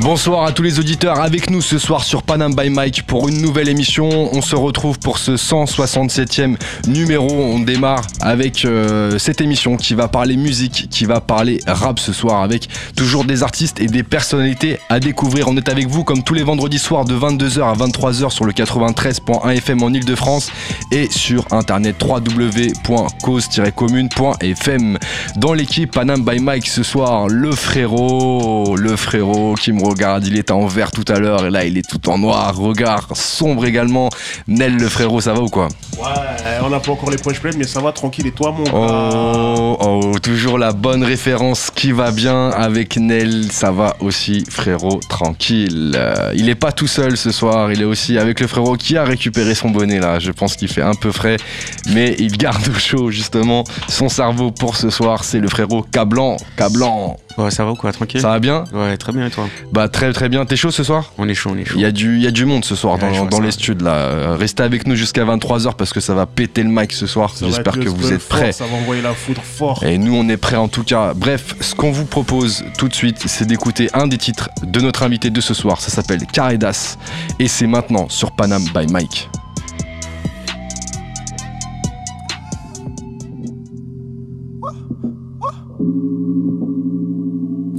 Bonsoir à tous les auditeurs avec nous ce soir sur Panam by Mike pour une nouvelle émission. On se retrouve pour ce 167e numéro. On démarre avec euh, cette émission qui va parler musique, qui va parler rap ce soir avec toujours des artistes et des personnalités à découvrir. On est avec vous comme tous les vendredis soirs de 22h à 23h sur le 93.1 FM en Ile-de-France et sur internet www.cause-commune.fm. Dans l'équipe Panam by Mike ce soir, le frérot, le frérot qui me regarde, il était en vert tout à l'heure et là il est tout en noir, regard sombre également. Nel le frérot, ça va ou quoi? Ouais, on n'a pas encore les poches pleines, mais ça va tranquille. Et toi, mon Oh, oh, toujours la bonne référence qui va bien avec Nel, ça va aussi frérot, tranquille. Euh, il est pas tout seul ce soir, il est aussi avec le frérot qui a récupéré son bonnet là. Je pense qu'il fait un peu frais, mais il garde au chaud justement son cerveau pour ce soir. C'est le frérot Cablan, Cablan. Ouais, ça va ou quoi Tranquille Ça va bien Ouais, très bien et toi Bah très très bien. T'es chaud ce soir On est chaud, on est chaud. Il y, a du, il y a du monde ce soir dans, les studs là. Euh, Restez avec nous jusqu'à 23h parce que ça va péter le mic ce soir. J'espère que vous êtes prêts. Ça va envoyer la foudre fort. Et nous, on est prêts en tout cas. Bref, ce qu'on vous propose tout de suite, c'est d'écouter un des titres de notre invité de ce soir. Ça s'appelle Caredas. Et c'est maintenant sur Panam by Mike.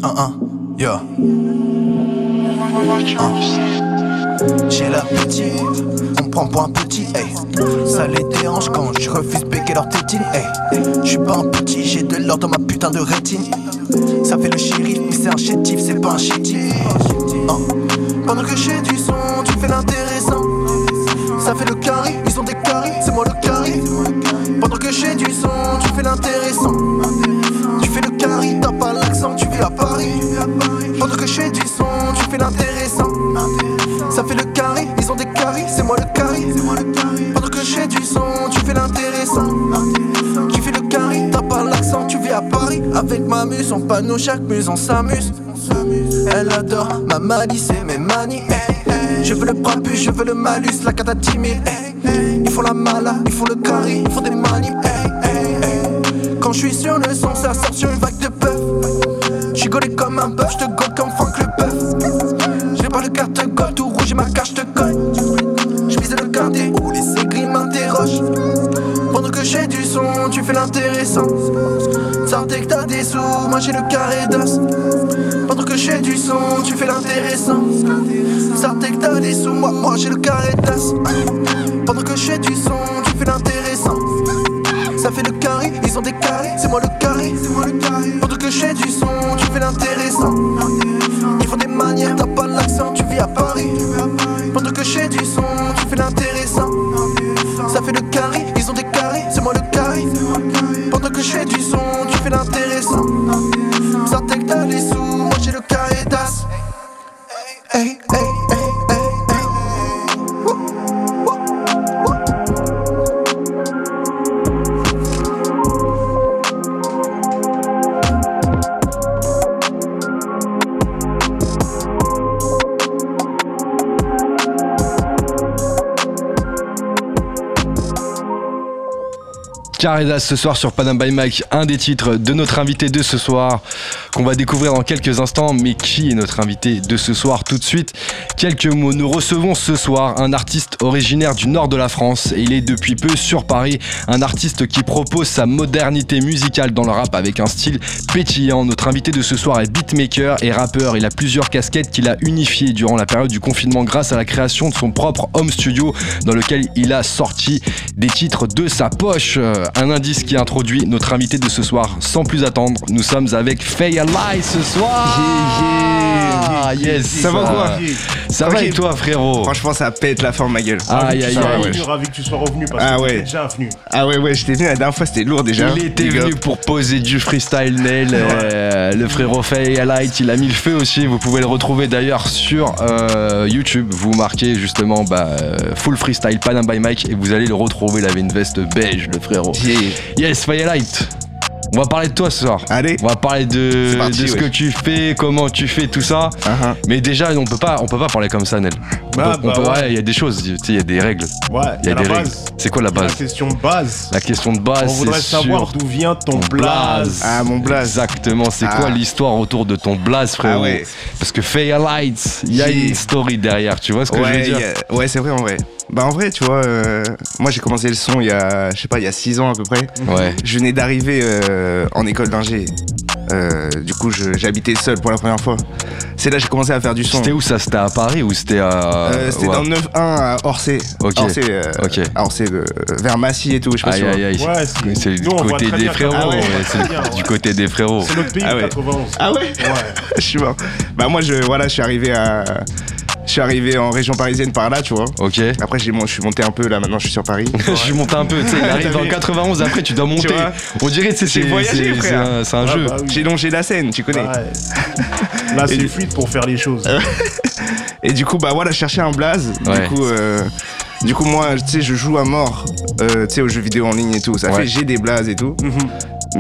Un, yo. Un. J'ai l'appétit, on me prend pour un petit. Ça les dérange quand je refuse péquer leur tétine, hey. Je suis pas un petit, j'ai de l'or dans ma putain de rétine. Ça fait le shérif, mais c'est un chétif, c'est pas un chétif. Hein. Pendant que j'ai du son, tu fais l'intéressant. Ça fait le carré, ils ont des carrés, c'est moi le carré. Pendant que j'ai du son, tu fais l'intéressant. Fais l'intéressant. Ça fait le carré, ils ont des carrés, c'est moi le carré. Pendant que je fais du son, tu fais l'intéressant. Tu fais le carré, t'as pas l'accent, tu vis à Paris. Avec ma muse, on panneau, chaque muse, on s'amuse. Elle adore ma malice et mes manies. Je veux le prépuce, je veux le malus, la cata timide. Ils font la mala, ils font le carré, ils font des manies. Quand je suis sur le son, ça sort sur une vague de puff. Je suis gaulé comme un bœuf, je te j'ai le carré d'os. Pendant que j'ai du son, tu fais l'intéressant. Ça que t'as des sous, moi, moi j'ai le carré d'os. Pendant que j'ai du son, Caredas ce soir sur Panam by Mike, un des titres de notre invité de ce soir qu'on va découvrir dans quelques instants. Mais qui est notre invité de ce soir Tout de suite, quelques mots. Nous recevons ce soir un artiste originaire du nord de la France et il est depuis peu sur Paris. Un artiste qui propose sa modernité musicale dans le rap avec un style pétillant. Notre invité de ce soir est beatmaker et rappeur. Il a plusieurs casquettes qu'il a unifiées durant la période du confinement grâce à la création de son propre home studio dans lequel il a sorti des titres de sa poche. Euh, Un indice qui introduit notre invité de ce soir. Sans plus attendre, nous sommes avec Faye Alive ce soir. Ah, yes. Ça va quoi Ça va et toi, frérot Franchement, ça pète la forme, ma gueule. Aïe, aïe, aïe. ravi que tu sois revenu parce Ah que ouais. t'es déjà venu. Ah ouais, ouais, j'étais venu la dernière fois, c'était lourd déjà. Il était venu pour poser du freestyle nail. euh, le frérot Faye Light, il a mis le feu aussi. Vous pouvez le retrouver d'ailleurs sur euh, YouTube. Vous marquez justement bah, euh, full freestyle Panam by Mike et vous allez le retrouver. Il avait une veste beige, le frérot. Yeah. Yes, Faye Light. On va parler de toi ce soir. Allez. On va parler de, parti, de ce ouais. que tu fais, comment tu fais, tout ça. Uh-huh. Mais déjà, on peut pas, on peut pas parler comme ça, Nel. On Bah, bah, ouais. il y a des choses, tu sais, il y a des règles. Ouais, Il y a la des règles. base. C'est quoi la La base question de base. La question de base, On voudrait savoir d'où vient ton blaze. Ah, mon blaze. Exactement. C'est Ah. quoi l'histoire autour de ton blaze, frérot? Ah ouais. Parce que Faya Lights, il y a une story derrière. Tu vois ce que je veux dire? a- ouais c'est vrai en vrai. Bah en vrai, tu vois, euh, moi j'ai commencé le son il y a, je sais pas, il y a 6 ans à peu près. Ouais. Je venais d'arriver euh, en école d'ingé. Euh, du coup, j'habitais seul pour la première fois. C'est là que j'ai commencé à faire du son. C'était où ça? C'était à Paris ou c'était à. Euh, C'était ouais. dans le 9-1 à Orsay. Ok. Orsay, euh, à Orsay, vers Massy et tout, je sais pas si Aïe aïe aïe. Ouais, c'est- du côté des frérots. Ouais, c'est du côté des frérots. C'est notre pays, Ah ouais. 91. Ah ouais Ouais. Je suis mort. Bah moi, je, voilà, je suis arrivé à... Je suis arrivé en région parisienne par là, tu vois. Ok. Après, je suis monté un peu, là, maintenant, je suis sur Paris. Je suis monté un peu, tu sais, il arrive vu 91, après tu dois monter. On dirait, tu sais, J'ai c'est voyagé, c'est frère. un, c'est un Ah, jeu. bah oui. J'ai longé la Seine, tu connais. Ouais. Là, c'est du- fluide pour faire les choses. Et du coup, bah voilà, je cherchais un blaze. Ouais. Du coup, euh, du coup, moi, tu sais, je joue à mort, euh, tu sais, aux jeux vidéo en ligne et tout. Ça Ouais. fait, j'ai des blazes et tout. Mhm.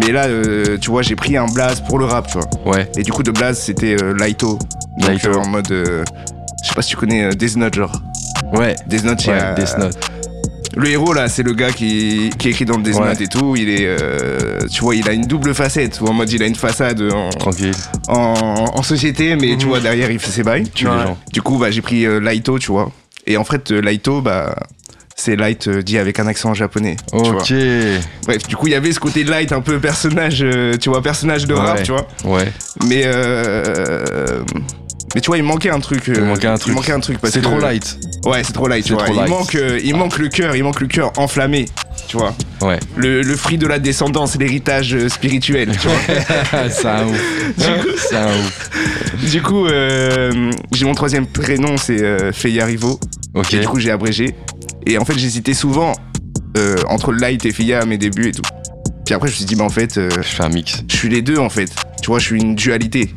Mais là, euh, tu vois, j'ai pris un blaze pour le rap, tu vois. Ouais. Et du coup, de blaze, c'était euh, Laito. Donc, Laito. euh, en mode, euh, je sais pas si tu connais euh, Death Note, genre. Ouais. Death Note, Ouais, a- Death Note. Le héros là, c'est le gars qui, qui écrit dans le Death Ouais. Note et tout. Il est, euh, tu vois, il a une double facette. Ou en mode, il a une façade en, Tranquille. en, en société, mais tu Mhm. vois, derrière, il fait ses bails. Les Ouais. gens. Du coup, bah, j'ai pris euh, Laito, tu vois. Et en fait, euh, Laito, bah, c'est light euh, dit avec un accent japonais. Tu vois. Ok. Bref, du coup, il y avait ce côté light, un peu personnage, euh, tu vois, personnage de rap, Ouais. tu vois. Ouais. Mais, euh, mais tu vois, il manquait un truc. euh, Il manquait un truc. Il manquait un truc parce C'est que- trop light. Ouais, c'est trop light, C'est il manque, euh, il manque le cœur, il manque le cœur enflammé, tu vois. Ouais. Le, le fruit de la descendance, l'héritage euh, spirituel, tu vois. c'est un ouf. C'est un ouf. du coup, euh, j'ai mon troisième prénom, c'est euh, Feya Rivo. Ok. Et du coup, j'ai abrégé. Et en fait, j'hésitais souvent euh, entre Light et Feya à mes débuts et tout. Puis après, je me suis dit, bah en fait, euh, Je fais un mix. je suis les deux en fait. Tu vois, je suis une dualité.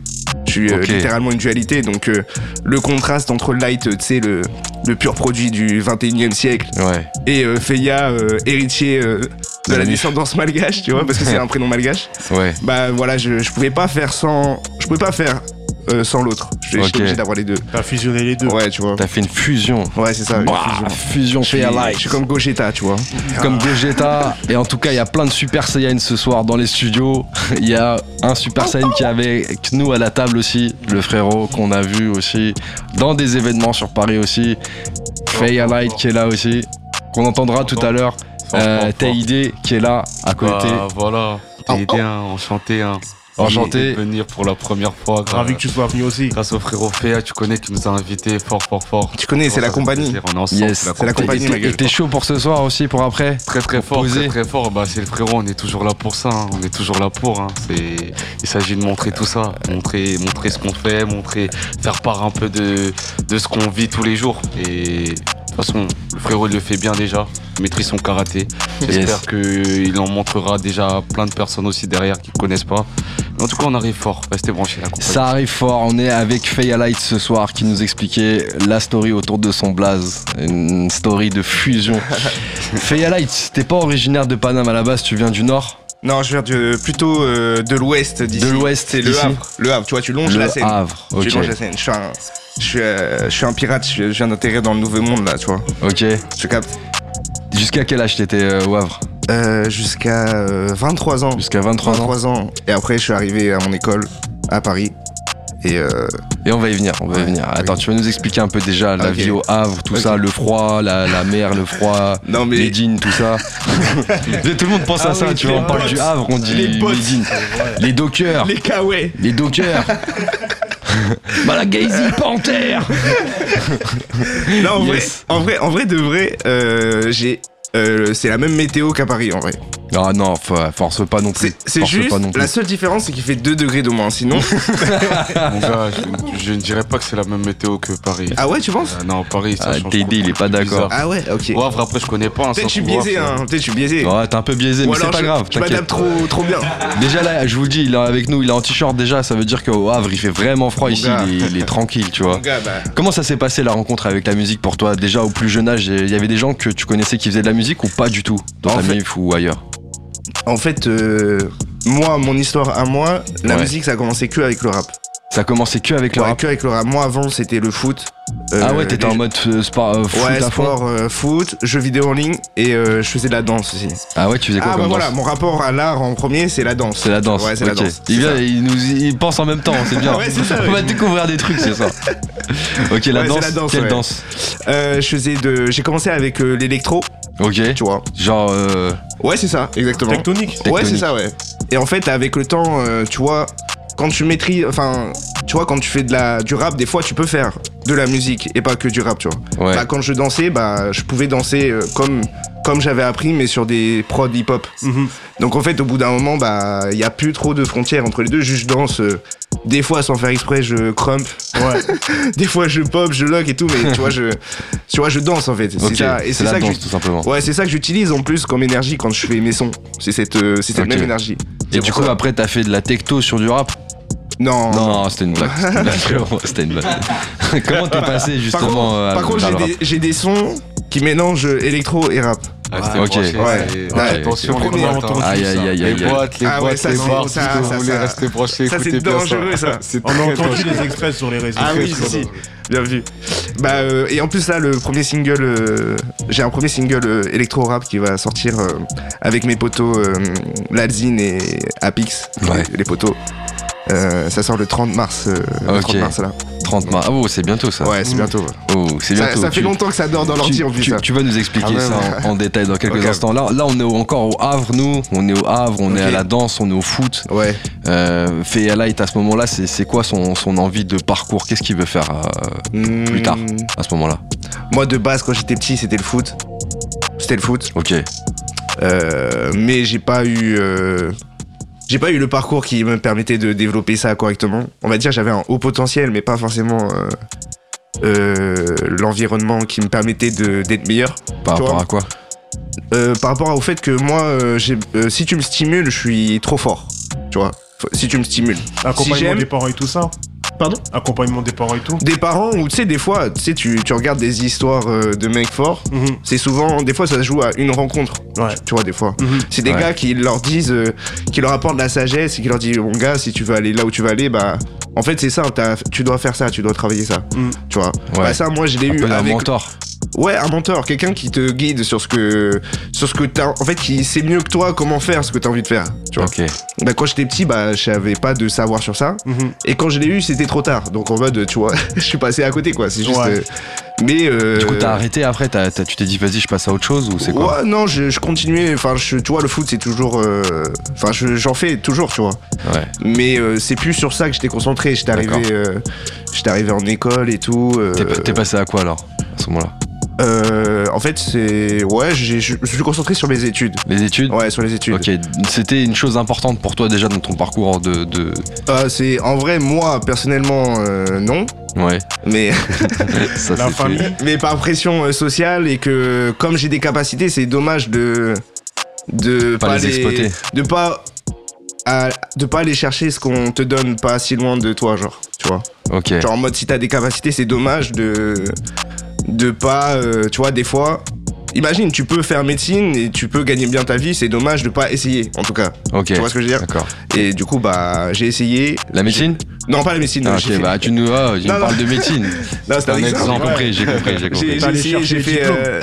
Suis euh, Ok. littéralement une dualité. Donc, euh, le contraste entre Light, tu sais, le, le pur produit du 21 e siècle, Ouais. et euh, Feya, euh, héritier euh, de la descendance malgache, tu vois, parce que c'est un prénom malgache. Ouais. Bah voilà, je, je pouvais pas faire sans. Je pouvais pas faire euh, sans l'autre. Je- J'étais Ok. obligé d'avoir les deux. T'as fusionné les deux. Ouais, tu vois. T'as fait une fusion. Ouais, c'est ça. une Bah, fusion. fusion Je suis, fait je suis comme Gogeta, tu vois. Comme Gogeta. Et en tout cas, il y a plein de Super Saiyan ce soir dans les studios. Il y a un Super Saiyan qui est avec nous à la table aussi. Le frérot qu'on a vu aussi dans des événements sur Paris aussi. Faye Light qui est là aussi. Qu'on entendra tout à l'heure. Euh. Taïdé qui est là à côté. Bah, voilà, bien, enchanté. Hein. Enchanté. De venir pour la première fois. grâce- Ravi que tu sois venu aussi. Grâce au frérot Féa, tu connais, qui nous a invités fort, fort, fort. Tu connais, c'est la compagnie. On est ensemble, Yes. c'est la C'est la compagnie. Et ma t'es- gueule. et t'es chaud pour ce soir aussi pour après Très très fort, très très fort. Bah, c'est le frérot, on est toujours là pour ça. hein. On est toujours là pour. hein. C'est, il s'agit de montrer tout ça, montrer, montrer ce qu'on fait, montrer, faire part un peu de, de ce qu'on vit tous les jours. Et de toute façon, le frérot il le fait bien déjà. Il maîtrise son karaté. J'espère qu'il en montrera déjà à plein de personnes aussi derrière qui connaissent pas. Mais en tout cas, on arrive fort. Restez branchés la. Ça arrive fort, on est avec Feya Light ce soir qui nous expliquait la story autour de son blaze, une story de fusion. Feya Light, t'es pas originaire de Paname à la base, tu viens du nord? Non, je viens de, plutôt euh, de l'ouest d'ici. De l'ouest C'est le. Havre. Le Havre, tu vois, tu longes la Le Seine. Havre, Tu ok, longes la Seine. Je suis un, je suis, euh, je suis un pirate, je, je viens d'atterrir dans le nouveau monde là, tu vois. ok. Tu captes Jusqu'à quel âge t'étais euh, au Havre? Euh, Jusqu'à euh, 23 ans. Jusqu'à 23 ans 23 ans. Et après, je suis arrivé à mon école à Paris. Et euh, Et on va y venir, on va y venir. Attends, oui. tu vas nous expliquer un peu déjà la vie au Havre, tout ça, le froid, la, la mer, le froid, non mais les jeans, tout ça. tout le monde pense à Ah ça, tu vois, on parle du Havre, on dit Les les, jeans, les dockers. les kawaii. Les dockers Malagazy Panthère Non, en, Yes. vrai, en vrai, en vrai de vrai, euh, j'ai, euh, c'est la même météo qu'à Paris en vrai. Ah non, force pas non plus. C'est, juste pas non plus. la seule différence, c'est qu'il fait 2 degrés de moins. Sinon, Mon gars, je, je ne dirais pas que c'est la même météo que Paris. ah ouais, tu penses? Euh, non, Paris, ça Ah, change. TD, il est pas d'accord. Ah ouais, ok. Wavre, après, je connais pas. hein, Peut-être je suis biaisé, hein. Peut-être je suis biaisé. Ouais, t'es un peu biaisé, Ou mais c'est pas je, grave, je m'adapte trop, trop bien. Déjà là, je vous le dis, il est avec nous, il est en t-shirt déjà, ça veut dire qu'au Havre, il fait vraiment froid Mon ici, il est, il est tranquille, tu Mon vois. gars, bah, Comment ça s'est passé la rencontre avec la musique pour toi? Déjà au plus jeune âge, il y avait des gens que tu connaissais qui faisaient de la musique ou pas du tout Dans En ta fait- mif ou ailleurs en fait, euh, moi, mon histoire à moi, la Ouais. musique, ça a commencé que avec le rap. Ça commençait que avec le Ouais, rap. que avec le rap. Moi, avant, c'était le foot. ah Euh, ouais, t'étais les- en mode euh, sport, euh, foot Ouais, à fond. sport, foot, jeux vidéo en ligne et je faisais de la danse aussi. Ah ouais, tu faisais quoi Ah comme bah voilà, mon rapport à l'art en premier, c'est la danse. C'est la danse. Ouais, c'est la danse. Il, vient, il nous, il pense en même temps, c'est bien. Ouais, c'est ça, On va découvrir des trucs, c'est ça. Ok, la danse. la danse, Quelle danse je faisais de, j'ai commencé avec l'électro, Ok. tu vois. Genre. euh, Ouais, c'est ça, exactement. Tectonique. Ouais, c'est ça, ouais. Et en fait, avec le temps, euh, tu vois, quand tu maîtrises, enfin, tu vois, quand tu fais de la, du rap, des fois, tu peux faire de la musique et pas que du rap, tu vois. Ouais. Bah, quand je dansais, bah, je pouvais danser euh, comme, comme j'avais appris, mais sur des prods hip-hop. Mhm. Donc, en fait, au bout d'un moment, bah, il y a plus trop de frontières entre les deux. Juste je danse. euh, des fois, sans faire exprès, je crump. Ouais. Des fois, je pop, je lock et tout, mais tu vois, je, tu vois, je danse en fait. C'est ça. Et c'est ça que danse, je- tout simplement. Ouais, c'est ça que j'utilise en plus comme énergie quand je fais mes sons. C'est cette, euh, cette même énergie. Et du coup, ça. après, t'as fait de la techno sur du rap? Non. Non, c'était une blague. C'était une blague, une. Comment t'es passé Par justement contre, euh, par contre, j'ai rap des, j'ai des sons qui mélangent électro et rap. Ah, ok. branché, Ouais. Ouais. Attention, Le les premier. Aïe, aïe, aïe, Les aïe, aïe. boîtes, les Ah ouais, boîtes, ça, les c'est- bars, ça, ça, ça- rester branché, ça, c'est dangereux, ça. On a entendu les extraits sur les réseaux Ah oui, sociaux. si, si. Bien vu. Bah, euh, et en plus, là, le premier single, euh, j'ai un premier single euh, électro-rap qui va sortir euh, avec mes potos euh, Lalzine et Apix, Ouais. les, les potos. Euh, ça sort le 30 mars. euh, le Ok. 30 mars, là. 30 mars. Ah, oh, c'est bientôt ça. Ouais, c'est bientôt. Oh, c'est Ça, bientôt. ça fait Tu- longtemps que ça dort dans l'ordi en plus. tu- vas nous expliquer Ah ça ouais. en, en détail dans quelques instants. Là, là, on est encore au Havre, nous. On est au Havre, on est à la danse, on est au foot. Ouais. Euh, Fea Light, à ce moment-là, c'est quoi son, son envie de parcours? Qu'est-ce qu'il veut faire euh, Plus tard. Hmm, à ce moment-là? Moi, de base, quand j'étais petit, c'était le foot. C'était le foot. Ok. Euh, mais j'ai pas eu. euh, j'ai pas eu le parcours qui me permettait de développer ça correctement. On va dire j'avais un haut potentiel, mais pas forcément euh, euh, l'environnement qui me permettait de- d'être meilleur. Par rapport vois à quoi? Euh, par rapport au fait que moi, euh, euh, si tu me stimules, je suis trop fort. Tu vois Si tu me stimules. Si Accompagnement j'aime- des parents et tout ça. Pardon Accompagnement des parents et tout. Des parents, ou tu sais, des fois, tu sais, tu, regardes des histoires euh, de mecs forts. Mhm. C'est souvent, des fois, ça se joue à une rencontre. Ouais. Tu vois, des fois. Mhm. C'est des Ouais. gars qui leur disent, euh, qui leur apportent de la sagesse et qui leur disent, mon gars, si tu veux aller là où tu vas aller, bah, en fait, c'est ça, tu dois faire ça, tu dois travailler ça. Mm. Tu vois. Ouais. Bah, ça, moi, je l'ai Un eu d'un avec. mentor. Ouais, un mentor, quelqu'un qui te guide sur ce que, sur ce que t'as, en fait, qui sait mieux que toi comment faire ce que t'as envie de faire. Tu vois. Ok. Bah, quand j'étais petit, bah, j'avais pas de savoir sur ça. Mhm. Et quand je l'ai eu, c'était trop tard. Donc, en mode, tu vois, je suis passé à côté, quoi. C'est juste. Ouais. euh, mais. euh, Du coup, t'as arrêté après Tu t'es dit, vas-y, je passe à autre chose ou c'est quoi Ouais, non, je, je continuais. Enfin, je- tu vois, le foot, c'est toujours. euh, Enfin, je- j'en fais toujours, tu vois. Ouais. Mais euh, c'est plus sur ça que j'étais concentré. J'étais arrivé, j'étais arrivé en école et tout. t'es passé à quoi alors À ce moment-là? Euh, en fait, c'est. Ouais, j'ai- je me suis concentré sur mes études. Les études Ouais, sur les études. Ok, c'était une chose importante pour toi déjà dans ton parcours de. de... Euh, c'est en vrai, moi, personnellement, euh, non. Ouais, Mais, ça La famille. mais par pression sociale et que comme j'ai des capacités, c'est dommage de. De Pas les exploiter. De pas. à- de pas aller chercher ce qu'on te donne pas si loin de toi, genre. Tu vois. Ok. Genre en mode si t'as des capacités, c'est dommage de de pas, euh, tu vois, des fois. Imagine, tu peux faire médecine et tu peux gagner bien ta vie, c'est dommage de pas essayer, en tout cas. Ok. Tu vois ce que je veux dire? D'accord. Et du coup, bah, j'ai essayé. La médecine? Non, pas la médecine. Ah, Ok, fait- bah tu nous. Ah, il me Non, non. parle de médecine. Non, c'était un exemple. compris, j'ai compris, j'ai J'ai compris. j'ai essayé, j'ai fait, euh,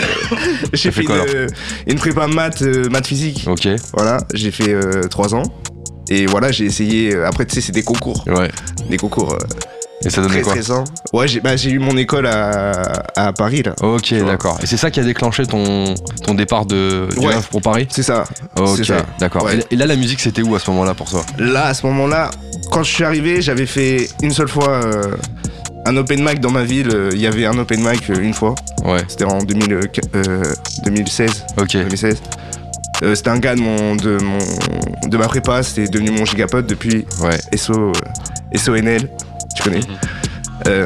j'ai fait fait quoi, une, une prépa maths, euh, maths physique. Ok, Voilà, j'ai fait 3 ans. Et voilà, j'ai essayé. euh, Après, tu sais, c'est des concours. ouais. Des concours euh, Et ça donnait très quoi. Ouais, j'ai bah, j'ai eu mon école à, à Paris, là. Ok, d'accord. Et c'est ça qui a déclenché ton, ton départ de, du Ouais. Pour Paris? C'est ça. Ok, d'accord. Ouais. Et, là, la musique, c'était où à ce moment-là pour toi? Là, à ce moment-là, quand je suis arrivé, j'avais fait une seule fois euh, un open mic dans ma ville. Euh, Il y avait un open mic euh, une fois. Ouais, C'était en 2000, euh, euh, 2016. ok. 2016. Euh, c'était un gars de, mon, de, mon, de ma prépa, c'était devenu mon gigapote depuis Ouais, SO, SONL, tu connais. Euh,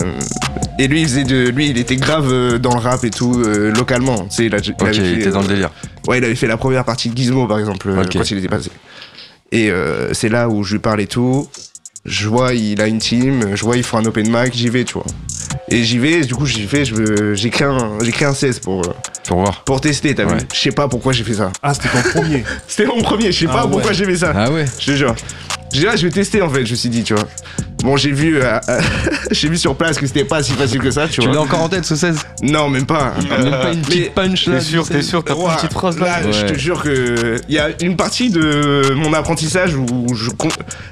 et lui, il faisait de, lui, il était grave euh, dans le rap et tout, euh, localement. Tu sais, il, a- il ok, avait il fait, était dans le délire. Ouais, il avait fait la première partie de Gizmo, par exemple, euh, Ok. quand il était passé. Et euh, c'est là où je lui parle et tout. Je vois, il a une team, je vois, ils font un open mic, j'y vais, tu vois. Et j'y vais, du coup j'y fais, je veux- j'ai créé un, j'ai créé un 16 pour, Pour voir. pour tester, t'as Ouais. vu Je sais pas pourquoi j'ai fait ça. Ah, c'était ton premier. C'était mon premier, je sais Ah pas ouais. pourquoi j'ai fait ça. Ah ouais Je te jure. J'ai dit, ah, je vais tester en fait, je me suis dit, tu vois. Bon, j'ai vu, euh, euh, j'ai vu sur place que c'était pas si facile que ça, tu Tu l'as vois. encore en tête ce 16 Non, même pas. Même pas une Mais- petite punch là T'es sûr, t'es 16? sûr, t'as une petite phrase là là, je te jure que il y a une partie de mon apprentissage où je,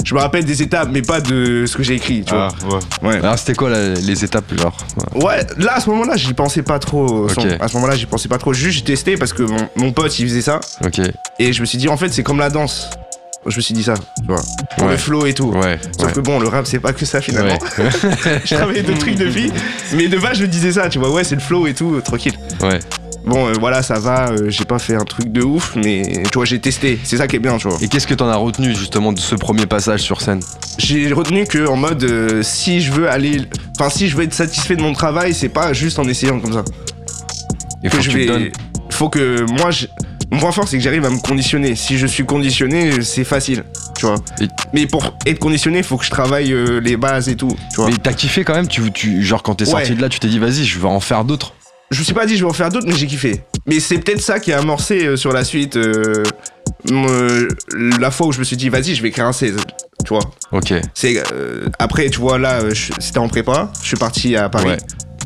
je me rappelle des étapes, mais pas de ce que j'ai écrit, tu Ah, ouais. vois. Ouais. Alors c'était quoi la- les étapes genre? Ouais, là à ce moment-là, j'y pensais pas trop. Ok. À ce moment-là, j'y pensais pas trop. Juste, j'ai testé parce que mon, mon pote il faisait ça Ok. et je me suis dit, en fait, c'est comme la danse. Je me suis dit ça, tu vois. Pour Ouais. le flow et tout. Ouais. Sauf ouais. que bon, le rap, c'est pas que ça finalement. Je travaillais d'autres trucs depuis. Mais de base, je me disais ça, tu vois. Ouais, c'est le flow et tout, euh, tranquille. ouais. Bon, euh, voilà, ça va. euh, j'ai pas fait un truc de ouf, mais tu vois, j'ai testé. C'est ça qui est bien, tu vois. Et qu'est-ce que t'en as retenu justement de ce premier passage sur scène? J'ai retenu que en mode, euh, si je veux aller. Enfin, si je veux être satisfait de mon travail, c'est pas juste en essayant comme ça. Il faut que que, je tu vais. donnes. Faut que moi, je- mon point fort, c'est que j'arrive à me conditionner. Si je suis conditionné, c'est facile, tu vois. Et- Mais pour être conditionné, il faut que je travaille euh, les bases et tout, tu vois. Mais t'as kiffé quand même tu, tu, Genre quand t'es sorti Ouais. de là, tu t'es dit vas-y, je vais en faire d'autres. Je me suis pas dit je vais en faire d'autres, mais j'ai kiffé. Mais c'est peut-être ça qui a amorcé euh, sur la suite euh, la fois où je me suis dit vas-y, je vais écrire un 16, tu vois. Ok. C'est euh, après, tu vois là, c'était en prépa. Je suis parti à Paris. Ouais.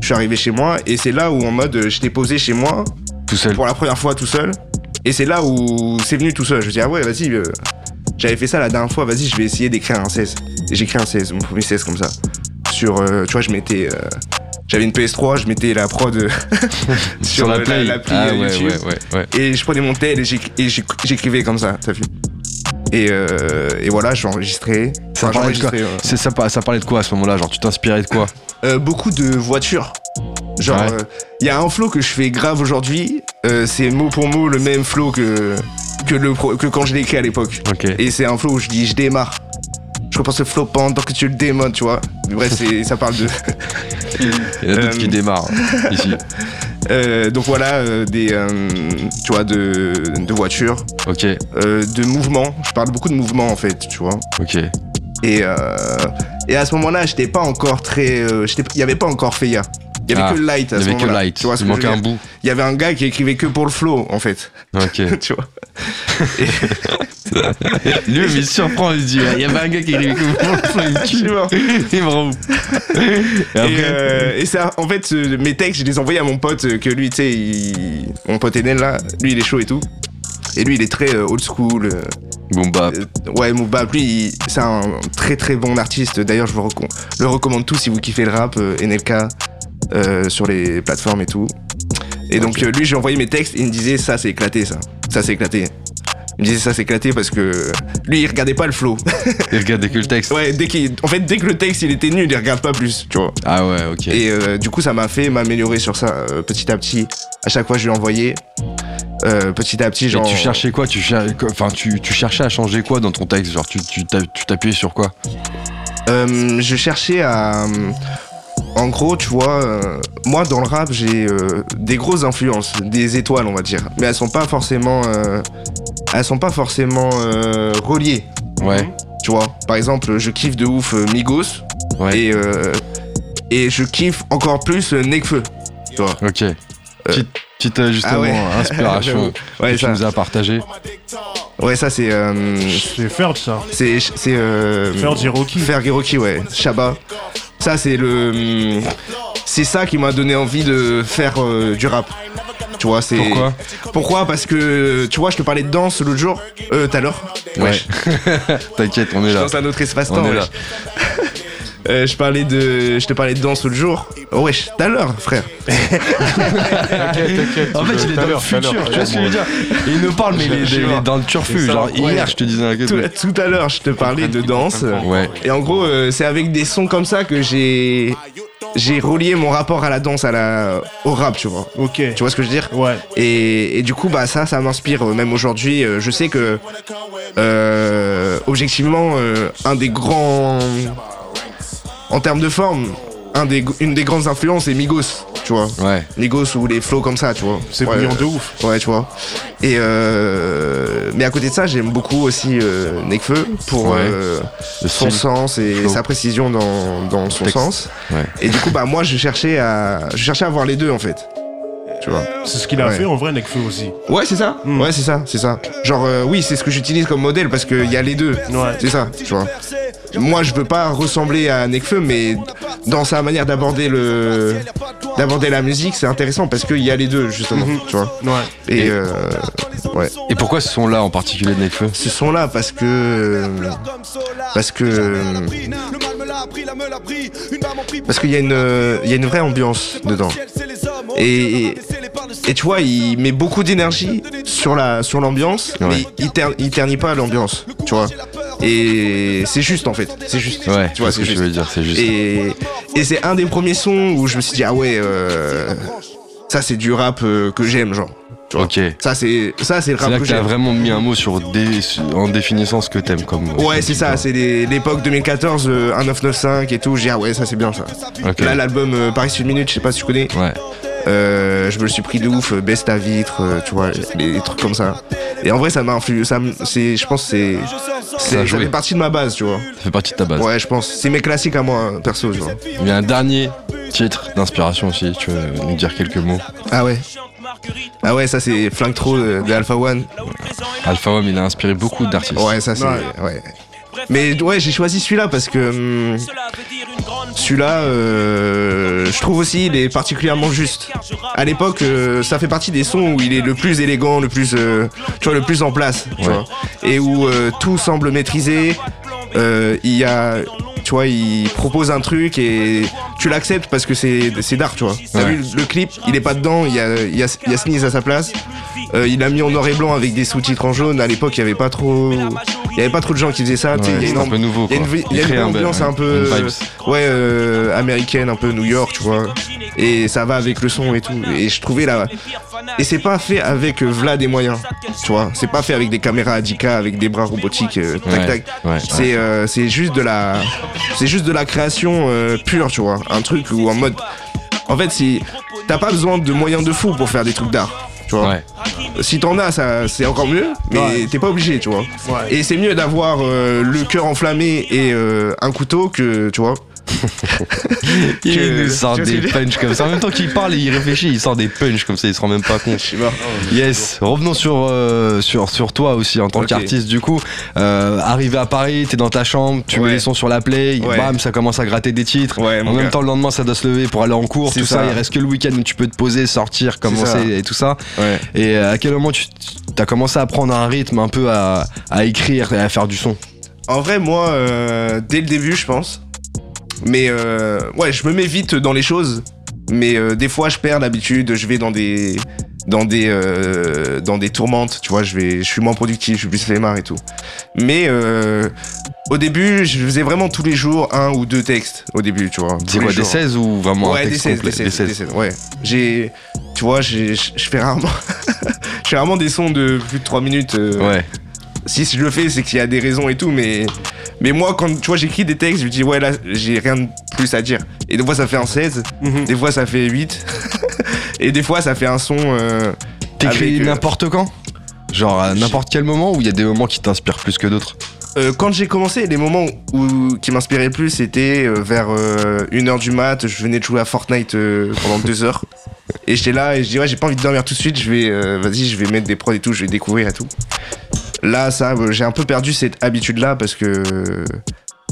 Je suis arrivé chez moi et c'est là où en mode j'étais posé chez moi Tout seul. pour la première fois tout seul. Et c'est là où c'est venu tout seul. Je me dis ah ouais vas-y. euh, J'avais fait ça la dernière fois. Vas-y je vais essayer d'écrire un 16. Et j'ai écrit un 16, mon premier 16 comme ça. Sur euh, tu vois je mettais euh, j'avais une PS3, je mettais la prod euh, Sur la l'appli ah ouais, YouTube. ouais, ouais, ouais. Et je prenais mon tel et j'éc- et j'éc- j'écrivais comme ça, t'as vu et, euh, et voilà, j'enregistrais. Ça Enfin, parlait de quoi j'enregistrais, euh, ça, ça parlait de quoi à ce moment-là Genre tu t'inspirais de quoi euh, beaucoup de voitures. Genre, Ouais. il y a un flow que je fais grave aujourd'hui. c'est mot pour mot le même flow que, que, le pro- que quand je l'ai écrit à l'époque. Et c'est un flow où je dis je démarre. Je repense le flow pendant que tu le démodes, tu vois. Bref, c'est- ça parle de. Il y en a d'autres Euh, qui démarrent ici. Euh, donc voilà, euh, des. euh, tu vois, de, de voitures, Ok, euh, de mouvements. Je parle beaucoup de mouvements en fait, tu vois. ok. Et, euh, et à ce moment-là, j'étais pas encore très. euh, j'étais- Il y avait pas encore Feya. Il y avait Ah, que Light à Il y ce avait que moment-là. light. Tu vois ce Il que manquait un bout. Il y avait un gars qui écrivait que pour le flow, en fait. Ok. tu vois. Lui, il surprend, il dit il y avait un gars qui écrivait comme ça, il me Je suis tue. mort. Il me. Et Et, euh, et ça, en fait, mes textes, je les envoyais à mon pote, euh, que lui, tu sais, il- mon pote Enel, là, lui, il est chaud et tout. Et lui, il est très euh, old school. euh, bah, euh, ouais, Moubab, lui, il- c'est un très très bon artiste. D'ailleurs, je vous le recommande tous si vous kiffez le rap, NLK, euh, sur les plateformes et tout. Et donc, euh, lui, j'ai envoyé mes textes et il me disait, ça, c'est éclaté, ça. Ça, c'est éclaté. Il me disait, ça, c'est éclaté parce que lui, il regardait pas le flow. il regardait que le texte. ouais, dès qu'il, en fait, dès que le texte, il était nul, il regarde pas plus, tu vois. Ah ouais, ok. Et euh, du coup, ça m'a fait m'améliorer sur ça euh, petit à petit. À chaque fois, je lui envoyais. Euh, petit à petit, Et genre. tu cherchais quoi? Tu, cher- enfin, tu, tu cherchais à changer quoi dans ton texte? Genre, tu tu t'a- tu t'appuyais sur quoi? Euh, je cherchais à. En gros, tu vois, euh, moi dans le rap, j'ai euh, des grosses influences, des étoiles, on va dire. Mais elles sont pas forcément. euh, elles sont pas forcément euh, reliées. Ouais, Tu vois, par exemple, je kiffe de ouf euh, Migos. ouais. Et, euh, et je kiffe encore plus euh, Nekfeu. Tu vois. Ok. Petite, petite justement ah ouais. inspiration Ouais, que tu ça. nous as partagé. Ouais, ça c'est. euh, C'est Ferg, ça. c'est. C'est. Euh, Ferg Hiroki. Ferg Hiroki, ouais. Shaba. Ça, c'est le. C'est ça qui m'a donné envie de faire euh, du rap. Tu vois, c'est. Pourquoi? Pourquoi? Parce que, tu vois, je te parlais de danse l'autre jour. Euh, tout à l'heure. Ouais. T'inquiète, on est là. danse à notre espace-temps. On est là. Euh, je parlais de. Je te parlais de danse l'autre jour. Oh, wesh, tout à l'heure, frère. T'inquiète, t'inquiète. En fait, il est Tout à dans le futur, tu vois ce que je veux dire il nous parle, mais il est, il dans le turfu. Genre, ouais. hier, je te disais un Tout, truc. tout à l'heure, je te parlais de danse. Ouais. Et en gros, euh, c'est avec des sons comme ça que j'ai. J'ai relié mon rapport à la danse, à la, au rap, tu vois. Ok. Tu vois ce que je veux dire Ouais. Et, et du coup, bah ça, ça m'inspire euh, même aujourd'hui. Euh, Je sais que, euh, objectivement, euh, un des grands, en termes de forme, un des, une des grandes influences est Migos. tu vois. Ouais. Migos ou les flows comme ça, tu vois. C'est Ouais, brillant de ouf. Ouais, tu vois. Et euh, mais à côté de ça, j'aime beaucoup aussi euh, Nekfeu pour Ouais. euh, son style. sens et sa précision dans, dans son Texte. sens. Ouais. Et du coup, bah moi, je cherchais à, je cherchais à voir les deux en fait. Tu vois. C'est ce qu'il a Ouais. fait en vrai, Nekfeu aussi. Ouais, c'est ça. Mm. Ouais, c'est ça, c'est ça. Genre, euh, oui, c'est ce que j'utilise comme modèle parce qu'il y a les deux. Ouais. C'est ça, tu vois. Moi, je veux pas ressembler à Nekfeu, mais dans sa manière d'aborder le, d'aborder la musique, c'est intéressant parce qu'il y a les deux justement, Mhm. tu vois. Ouais. Et euh, ouais. Et pourquoi ce son-là en particulier de Nekfeu? Ce son-là, parce que, parce que, parce qu'il y a une, il y a une vraie ambiance dedans. Et, et, et tu vois, il met beaucoup d'énergie sur la, sur l'ambiance, Ouais. mais il, ter- il ternit pas l'ambiance, tu vois. Et c'est juste en fait, c'est juste. Ouais, tu vois, ce que juste. veux dire, c'est juste. Et, et c'est un des premiers sons où je me suis dit ah ouais, euh, ça c'est du rap euh, que j'aime genre. Tu vois. Ok. Ça c'est, ça c'est le C'est rap là que que j'aime. vraiment mis un mot sur dé- en définissant ce que t'aimes comme. Ouais, comme c'est ça, c'est l'époque 2014, euh, 1995 et tout. J'ai dit, ah ouais, ça c'est bien ça. Là, l'album euh, Paris Sud Minute, je sais pas si tu connais. Ouais. Euh, je me le suis pris de ouf, euh, baisse ta vitre, euh, tu vois, les, trucs comme ça. Et en vrai, ça m'a influé. Ça, me- c'est, je pense, que c'est, Ça ça fait partie de ma base, tu vois. Ça fait partie de ta base. Ouais, je pense. C'est mes classiques à moi, hein, perso, tu vois. Il y a un dernier titre d'inspiration aussi. Tu veux nous dire quelques mots? Ah ouais. Ah ouais, ça c'est Flank Tro de, de Alpha One. Alpha One, il a inspiré beaucoup d'artistes. Ouais, ça c'est. Ouais. Mais ouais, j'ai choisi celui-là parce que hum, celui-là, euh, je trouve aussi, il est particulièrement juste. À l'époque, euh, ça fait partie des sons où il est le plus élégant, le plus, euh, tu vois, le plus en place, tu Ouais. vois, et où euh, tout semble maîtrisé. Euh, il y a, tu vois, il propose un truc et tu l'acceptes parce que c'est c'est d'art, tu vois. T'as Ouais. vu le, le clip, il est pas dedans, il y a, il y a, y a Sneeze à sa place. Euh, il a mis en noir et blanc avec des sous-titres en jaune. À l'époque, il y avait pas trop, il y avait pas trop de gens qui faisaient ça. Ouais, il y a c'est une un peu nouveau. il y a une, y a un ambiance un peu ouais euh, américaine un peu New York tu vois et ça va avec le son et tout et je trouvais là et c'est pas fait avec euh, v'là des moyens tu vois c'est pas fait avec des caméras 10K avec des bras robotiques euh, tac Ouais, tac c'est c'est juste de la c'est juste de la création pure tu vois un truc où en mode en fait si t'as pas besoin de moyens de fou pour faire des trucs d'art tu vois Ouais. si t'en as ça c'est encore mieux mais Ouais. t'es pas obligé tu vois Ouais. et c'est mieux d'avoir euh, le cœur enflammé et euh, un couteau que, tu vois. Il Que- nous sort des punchs comme ça. En même temps qu'il parle et il réfléchit, il sort des punchs comme ça, il se rend même pas compte. Yes, revenons sur, euh, sur, sur toi aussi en tant qu'artiste du coup. Euh, arrivé à Paris, t'es dans ta chambre, tu mets les sons sur la play, Ouais. bam, ça commence à gratter des titres. Ouais, en même gars. temps, le lendemain, ça doit se lever pour aller en cours, tout ça. ça. Il reste que le week-end où tu peux te poser, sortir, commencer et tout ça. Et euh, à quel moment tu as commencé à prendre un rythme un peu à, à écrire et à faire du son? En vrai, moi, euh, dès le début, je pense. Mais euh, ouais, je me mets vite dans les choses. Mais euh, des fois, je perds l'habitude. Je vais dans des dans des euh, dans des tourmentes. Tu vois, je vais, je suis moins productif, je suis plus flemmard et tout. Mais euh, au début, je faisais vraiment tous les jours un ou deux textes. Au début, tu vois. C'est quoi, les des jours. 16 ou vraiment un Ouais, des texte 16, complet des 16, des 16, ouais. J'ai, tu vois, je fais rarement, je fais rarement des sons de plus de 3 minutes. euh, Ouais, Si je le fais, c'est qu'il y a des raisons et tout, mais, mais moi, quand tu vois, j'écris des textes, je me dis, ouais, là, j'ai rien de plus à dire. Et des fois, ça fait un 16, Mhm. des fois, ça fait 8, et des fois, ça fait un son. euh, t'écris euh, n'importe quand? Genre à n'importe quel moment ou il y a des moments qui t'inspirent plus que d'autres? Euh, quand j'ai commencé, les moments où, qui m'inspiraient le plus, c'était euh, vers 1h du mat, je venais de jouer à Fortnite pendant 2 heures. Et j'étais là et je dis ouais j'ai pas envie de dormir tout de suite, je vais vas-y je vais mettre des prods et tout, je vais découvrir et tout. Là ça euh, j'ai un peu perdu cette habitude là parce que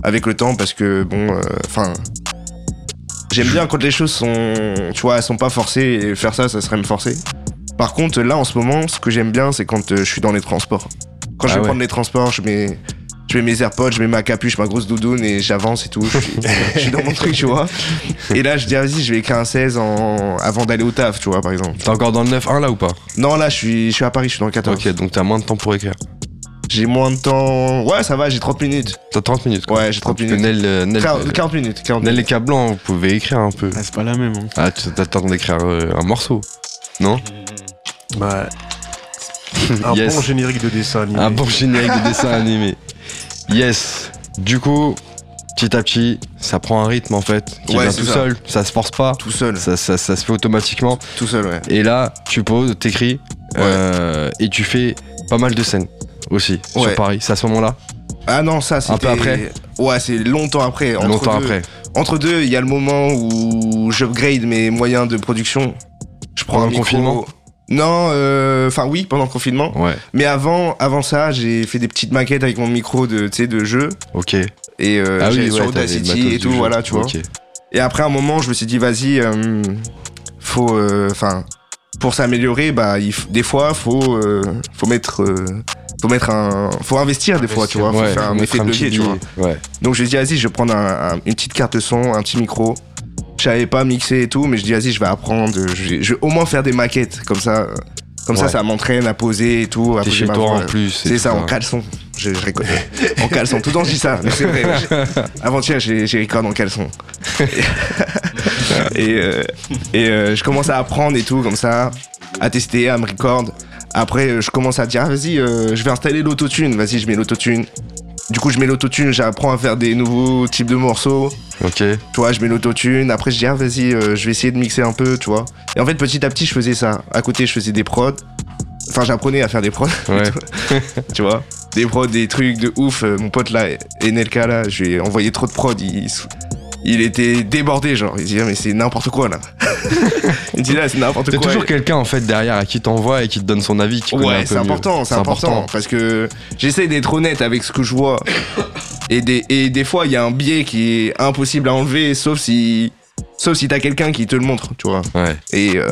avec le temps parce que bon enfin j'aime bien quand les choses sont tu vois elles sont pas forcées et faire ça ça serait me forcer. Par contre là en ce moment ce que j'aime bien c'est quand euh, je suis dans les transports. Quand je Ah vais ouais. prendre les transports je mets je mets mes AirPods, je mets ma capuche, ma grosse doudoune et j'avance et tout. Je suis, je suis dans mon truc, tu vois. Et là, je dis, ah, vas-y, je vais écrire un 16 en... avant d'aller au taf, tu vois, par exemple. T'es encore dans le 9-1 là ou pas? Non, là, je suis, je suis à Paris, je suis dans le 14. Ok, donc t'as moins de temps pour écrire. J'ai moins de temps. Ouais, ça va, j'ai 30 minutes. T'as 30 minutes quoi. Ouais, j'ai 30 Parce que minutes. Nel, euh, Nel, 40, euh, 40 minutes. 40 Nel et. Cablan, vous pouvez écrire un peu. Ah, c'est pas la même. Hein. Ah, tu t'attends d'écrire euh, un morceau Non? Bah, un Yes. bon générique de dessin animé. Un bon générique de dessin animé. Yes. Du coup, petit à petit, ça prend un rythme en fait, qui Ouais, vient c'est tout ça. seul, ça se force pas, Tout seul. ça, ça- ça se fait automatiquement. Tout seul, ouais. Et là, tu poses, t'écris, euh, et tu fais pas mal de scènes aussi Ouais. sur Paris. C'est à ce moment-là, Ah non, ça c'était. peu après? Ouais, c'est longtemps après. Entre longtemps deux- après. Entre deux, il y a le moment où j'upgrade mes moyens de production. Je prends Pendant un le micro. confinement Non, euh, enfin oui, pendant le confinement. Ouais, Mais avant, avant ça, j'ai fait des petites maquettes avec mon micro de, tu sais, de jeu. ok. Et euh, ah j'ai- oui, sur ouais, Audacity et tout, voilà, tu vois. Et après un moment, je me suis dit, vas-y, euh, faut, euh, enfin, pour s'améliorer, bah, il des fois, faut, euh, faut mettre, euh, faut mettre un, faut investir des fois, tu vois, faut Ouais, faire un effet de levier, tu vois. Ouais. Donc je dis, vas-y, je vais prendre un- un- une petite carte son, un petit micro. Je savais pas mixer et tout, mais je dis, vas-y, je vais apprendre, je vais, je vais au moins faire des maquettes, comme ça, euh, comme ça, Ouais. ça m'entraîne à poser et tout. à poser chez ma toi voix. en plus. C'est ça, en caleçon. Je, je en caleçon. Tout le temps, je dis ça. Mais c'est vrai. Avant-hier, j'ai record en caleçon. et euh, et euh, je commence à apprendre et tout, comme ça, à tester, à me record. Après, euh, je commence à dire, ah, vas-y, euh, je vais installer l'autotune. Vas-y, je mets l'autotune. Du coup, je mets l'autotune, j'apprends à faire des nouveaux types de morceaux. Ok. Tu vois, je mets l'autotune. Après, je dis, ah, vas-y, euh, je vais essayer de mixer un peu, tu vois. Et en fait, petit à petit, je faisais ça. À côté, je faisais des prods. Enfin, j'apprenais à faire des prods Ouais. tu vois. Des prods, des trucs de ouf. Euh, Mon pote là, Enelka là, je lui ai envoyé trop de prods. Il, il était débordé, genre. Il dit, Ah, mais c'est n'importe quoi là. il dit là, c'est n'importe T'as quoi. toujours quelqu'un en fait derrière à qui t'envoie et qui te donne son avis. Qui Ouais, c'est important, c'est important, Parce que j'essaie d'être honnête avec ce que je vois. Et des, et des fois, il y a un biais qui est impossible à enlever, sauf si, sauf si t'as quelqu'un qui te le montre, tu vois. Ouais. Et euh,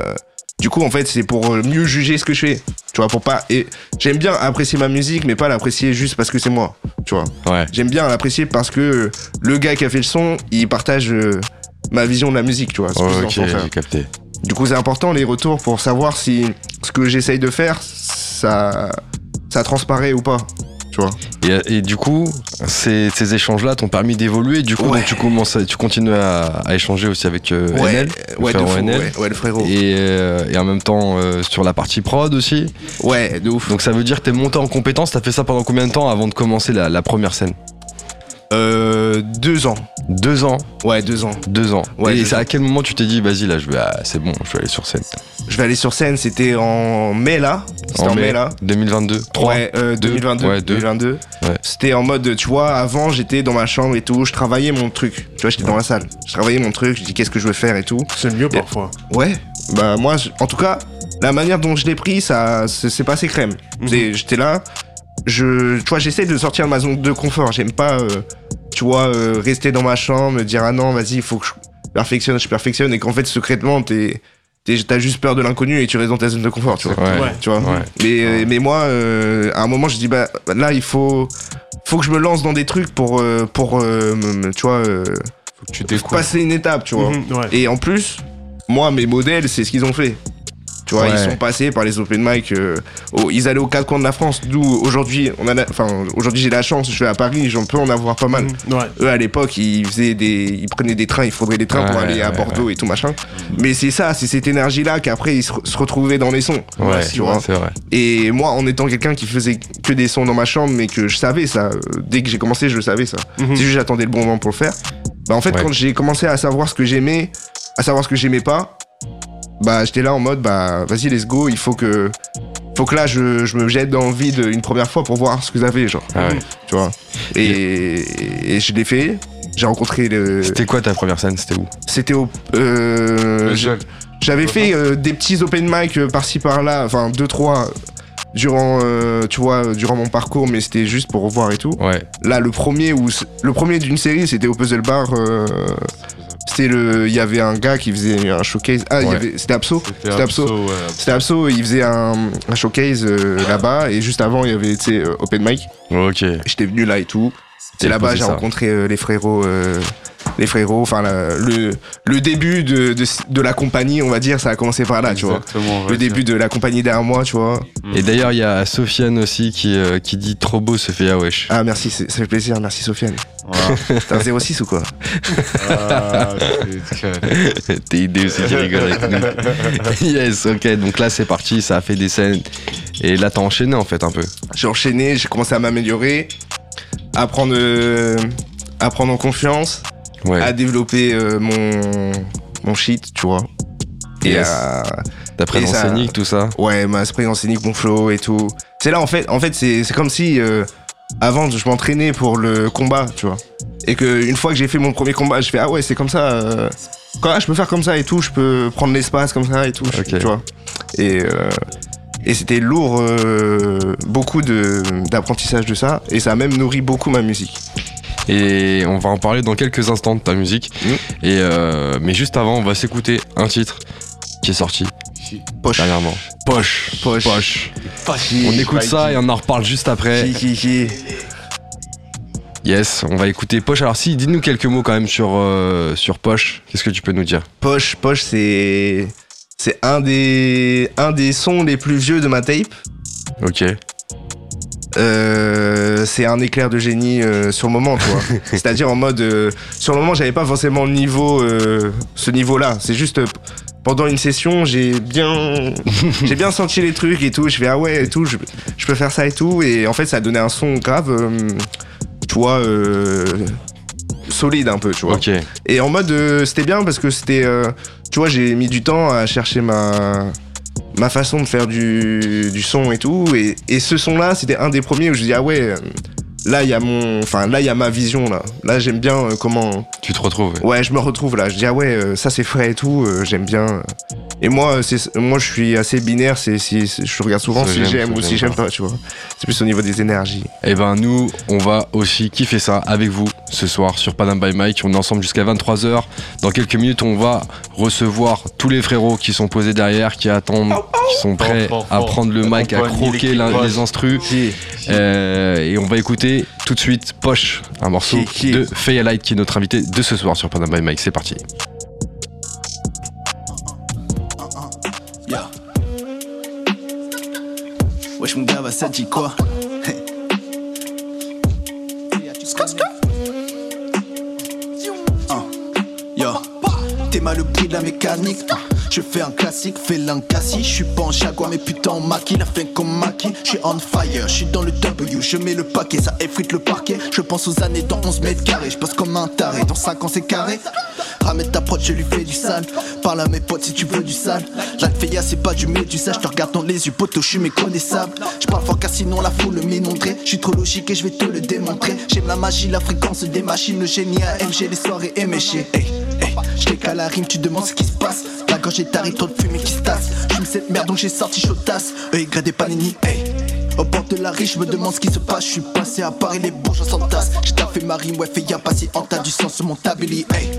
du coup, en fait, c'est pour mieux juger ce que je fais. Tu vois, pour pas. Et j'aime bien apprécier ma musique, mais pas l'apprécier juste parce que c'est moi. Tu vois. Ouais. J'aime bien l'apprécier parce que le gars qui a fait le son, il partage euh, ma vision de la musique, tu vois. Ok, j'ai capté. Du coup, c'est important les retours pour savoir si ce que j'essaye de faire, ça, ça transparaît ou pas. Tu vois. Et, et du coup, ces, ces échanges-là t'ont permis d'évoluer. Du coup, Ouais. donc tu commences, à- tu continues à, à échanger aussi avec euh, NL, le ouais, de frérot fou, NL. ouais, ouais, le frérot. Et, euh, et en même temps euh, sur la partie prod aussi. Ouais, de ouf. Donc ça veut dire que t'es monté en compétence. T'as fait ça pendant combien de temps avant de commencer la, la première scène? Euh, deux ans. Deux ans. Ouais, deux ans. Deux ans. Ouais, et deux c'est à quel moment tu t'es dit, vas-y là, je vais, c'est bon, je vais aller sur scène. Je vais aller sur scène, c'était en mai là. C'était en, mai, là. 2022. 3. Ouais, euh, Deux. 2022. Ouais, deux. 2022. Ouais. C'était en mode, tu vois, avant j'étais dans ma chambre et tout, je travaillais mon truc. Tu vois, j'étais dans la salle. Je travaillais mon truc, je dis qu'est-ce que je veux faire et tout. C'est mieux parfois. Ouais, bah moi, je- en tout cas, la manière dont je l'ai pris, ça, c'est c'est passé crème. C'est- J'étais là, je, tu vois, j'essaie de sortir de ma zone de confort. J'aime pas, euh, tu vois, euh, rester dans ma chambre, me dire ah non, vas-y, il faut que je perfectionne, je perfectionne, et qu'en fait secrètement, t'es, t'es- t'as juste peur de l'inconnu et tu restes dans ta zone de confort, tu vois. Ouais. Tu vois. Ouais. Mais, euh, mais moi, euh, à un moment, je dis bah là, il faut, faut que je me lance dans des trucs pour, pour, euh, tu vois, euh, Faut que tu découvres. passer une étape, tu vois. Mhm, ouais. Et en plus, moi, mes modèles, c'est ce qu'ils ont fait. Tu vois, Ouais. ils sont passés par les open mic. euh, au- ils allaient aux quatre coins de la France. D'où aujourd'hui, on a, la- enfin, aujourd'hui j'ai la chance. Je vais à Paris, j'en peux en avoir pas mal. Ouais. Eux à l'époque, ils faisaient des, ils prenaient des trains, il faudrait des trains pour aller à Bordeaux et tout machin. Mais c'est ça, c'est cette énergie-là qu'après ils se, re- se retrouvaient dans les sons. Ouais, tu vois. c'est vrai. Et moi, en étant quelqu'un qui faisait que des sons dans ma chambre, mais que je savais ça, euh, dès que j'ai commencé, je le savais ça. C'est juste j'attendais le bon moment pour le faire. Bah en fait, quand j'ai commencé à savoir ce que j'aimais, à savoir ce que j'aimais pas, bah j'étais là en mode bah vas-y let's go, il faut que faut que là je, je me jette dans le vide une première fois pour voir ce que vous avez genre, Ah ouais. tu vois. Et, et je l'ai fait. J'ai rencontré le. C'était quoi ta première scène? C'était où? C'était au. euh, j'avais fait euh, des petits open mic euh, par-ci par-là, enfin deux trois durant, euh, tu vois, durant mon parcours, mais c'était juste pour revoir et tout. Ouais. Là, le premier où le premier d'une série, c'était au Puzzle Bar. euh, c'était le, il y avait un gars qui faisait un showcase. Ah, Ouais. c'était Abso. C'était Abso. Abso, ouais. Abso. Il faisait un, un showcase euh, là-bas et juste avant, il y avait, tu sais, euh, open mic. Ok. J'étais venu là et tout. C'est là-bas j'ai rencontré euh, les frérots. Les frérots, enfin le, le début de, de, de la compagnie, on va dire, ça a commencé par là, tu vois. Le dire. début de la compagnie derrière moi, tu vois. Et d'ailleurs, il y a Sofiane aussi qui, euh, qui dit trop beau se fait ah wesh. Ah merci, c'est- ça fait plaisir, merci Sofiane. Voilà. T'es un 06 ou quoi Ah, T'es idée aussi qui rigole avec nous. yes, ok. Donc là, c'est parti, ça a fait des scènes. Et là, t'as enchaîné en fait un peu. J'ai enchaîné, j'ai commencé à m'améliorer, à apprendre, euh, à prendre en confiance, Ouais. à développer euh, mon, mon shit, tu vois. Et Yes. à, Ta présence ça- scénique, tout ça. ouais, ma présence scénique, mon flow et tout. C'est là, en fait, en fait c'est comme si euh, avant, je m'entraînais pour le combat, tu vois. Et que une fois que j'ai fait mon premier combat, je fais, ah ouais, c'est comme ça. euh, quoi, je peux faire comme ça et tout, je peux prendre l'espace comme ça et tout, tu vois. Et, euh, et c'était lourd, euh, beaucoup de- d'apprentissage de ça. Et ça a même nourri beaucoup ma musique. Et on va en parler dans quelques instants de ta musique. Et euh, mais juste avant, on va s'écouter un titre qui est sorti Poche. dernièrement. Poche. Poche. Poche. On écoute ça et on en reparle juste après. Qui, qui, qui. Yes, on va écouter Poche. Alors si, dis-nous quelques mots quand même sur, euh, sur Poche. Qu'est-ce que tu peux nous dire? Poche, Poche, c'est. C'est un des, un des sons les plus vieux de ma tape. Ok. Euh, c'est un éclair de génie euh, sur le moment, tu vois. C'est-à-dire en mode. euh, sur le moment, j'avais pas forcément le niveau, euh, ce niveau-là. C'est juste. euh, pendant une session, j'ai bien, j'ai bien senti les trucs et tout. Je fais ah ouais et tout, je, je peux faire ça et tout. Et en fait, ça a donné un son grave, euh, tu vois, euh, solide un peu, tu vois. Ok. Et en mode, euh, c'était bien parce que c'était, euh, tu vois, j'ai mis du temps à chercher ma ma façon de faire du, son et tout. Et, et ce son-là, c'était un des premiers où je dis ah ouais, euh, là il y a mon, enfin là il y a ma vision là. Là j'aime bien euh, comment, Tu te retrouves. ouais, je me retrouve là. Je dis ah ouais, euh, ça c'est frais et tout. euh, j'aime bien. Et moi, c'est, moi je suis assez binaire. C'est si je regarde souvent Ça, si j'aime, ou si j'aime pas, tu vois. C'est plus au niveau des énergies. Et ben nous, on va aussi kiffer ça avec vous ce soir sur Panam by Mike. On est ensemble jusqu'à 23h. Dans quelques minutes, on va recevoir tous les frérots qui sont posés derrière, qui attendent, qui sont prêts à prendre le mic, à croquer l'équipage. les instrus. Euh, et on va écouter tout de suite Poche, un morceau Qui- qui- de Faye Light qui est notre invité de ce soir sur Panam by Mike. C'est parti. Yeah. Wesh mon gars, ça dit quoi? Yo, t'es mal le prix de la mécanique. Je fais un classique, fais l'incassis. Je suis pas en jaguar, mais putain en maquis. La fin comme Maki, je suis on fire. Je suis dans le W, je mets le paquet, ça effrite le parquet. Je pense aux années dans 11 mètres carrés. Je passe comme un taré, dans 5 ans c'est carré. Ramène ta proche, je lui fais du sale. Parle à mes potes si tu veux du sale. La c'est pas du médusa. Je te regarde dans les yeux, poteau, je suis méconnaissable. Je parle fort car sinon la foule m'inonderait. Je suis trop logique et je vais te le démontrer. J'aime la magie, la fréquence des machines, le génie AMG, les soirées éméchées. Hey, hey, je la rime, tu demandes ce qui se passe. La gorge est tarée, trop de fumée qui se tasse. Cette merde donc j'ai sorti chaudasse. Eux, ils des panini, hey. Au bord de la riche, je me demande ce qui se passe. Je suis passé à Paris, les bourgeois s'entassent. J'ai taffé ma rime, ouais, fais y'a pas si en t'as du sang sur mon tablier, hey.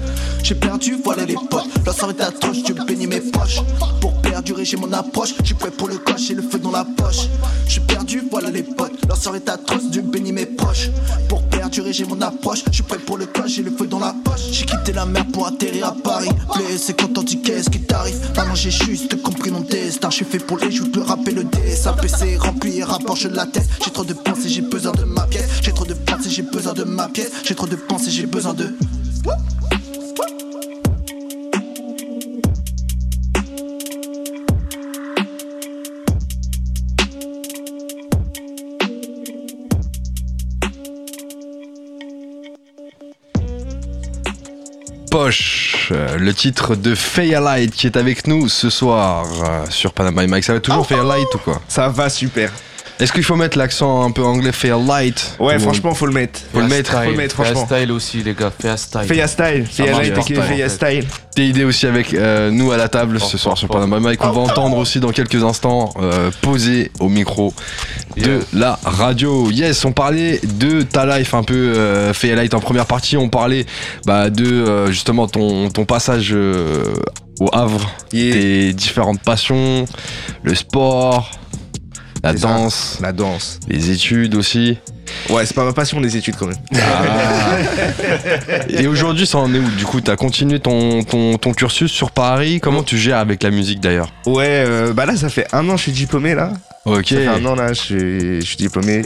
J'ai perdu, voilà les potes. Soirée est atroce, je bénis mes poches. Pour perdurer, j'ai mon approche. Je suis prêt pour le coche, j'ai le feu dans la poche. Je suis perdu, voilà les potes. Soirée est atroce, Dieu bénit mes proches. Pour perdurer, j'ai mon approche. Je suis prêt pour le coche, j'ai le feu dans la poche. J'ai quitté la mer pour atterrir à Paris. Blessé, content du qu'est-ce qui t'arrive? Maintenant j'ai juste compris mon destin. Je suis fait pour les joues, le rap et le dessin. PC rempli, rapport, je la tête. J'ai trop de pensées, j'ai besoin de ma pièce. J'ai trop j'ai besoin de ma pièce. J'ai trop de pensées, j'ai besoin de. Poche, le titre de Faye Light qui est avec nous ce soir euh, sur Panam by Mike. Ça va toujours Faye Light ou quoi? Ça va super. Est-ce qu'il faut mettre l'accent un peu anglais Faye Light? Ouais, Ou- franchement, faut le mettre. Faut le mettre, faut le mettre, Fais franchement. style aussi, les gars. Fais style. Fais style, fais light, fais fait. style. T'es idée aussi avec euh, nous à la table ce soir sur. Panama Mike. On va entendre aussi dans quelques instants euh, poser au micro de Yeah. la radio. Yes, on parlait de ta life un peu euh, fait light en première partie. On parlait bah, de euh, justement ton, ton passage euh, au Havre, Yeah. tes différentes passions, le sport, la danse, La danse. les études aussi. Ouais, c'est pas ma passion, les études quand même. Et aujourd'hui, ça en est où Du coup, t'as continué ton, ton, ton cursus sur Paris? Comment tu gères avec la musique d'ailleurs? Ouais, euh, bah là, ça fait un an que je suis diplômé là. Ok. Ça fait un an là, je suis, je suis diplômé.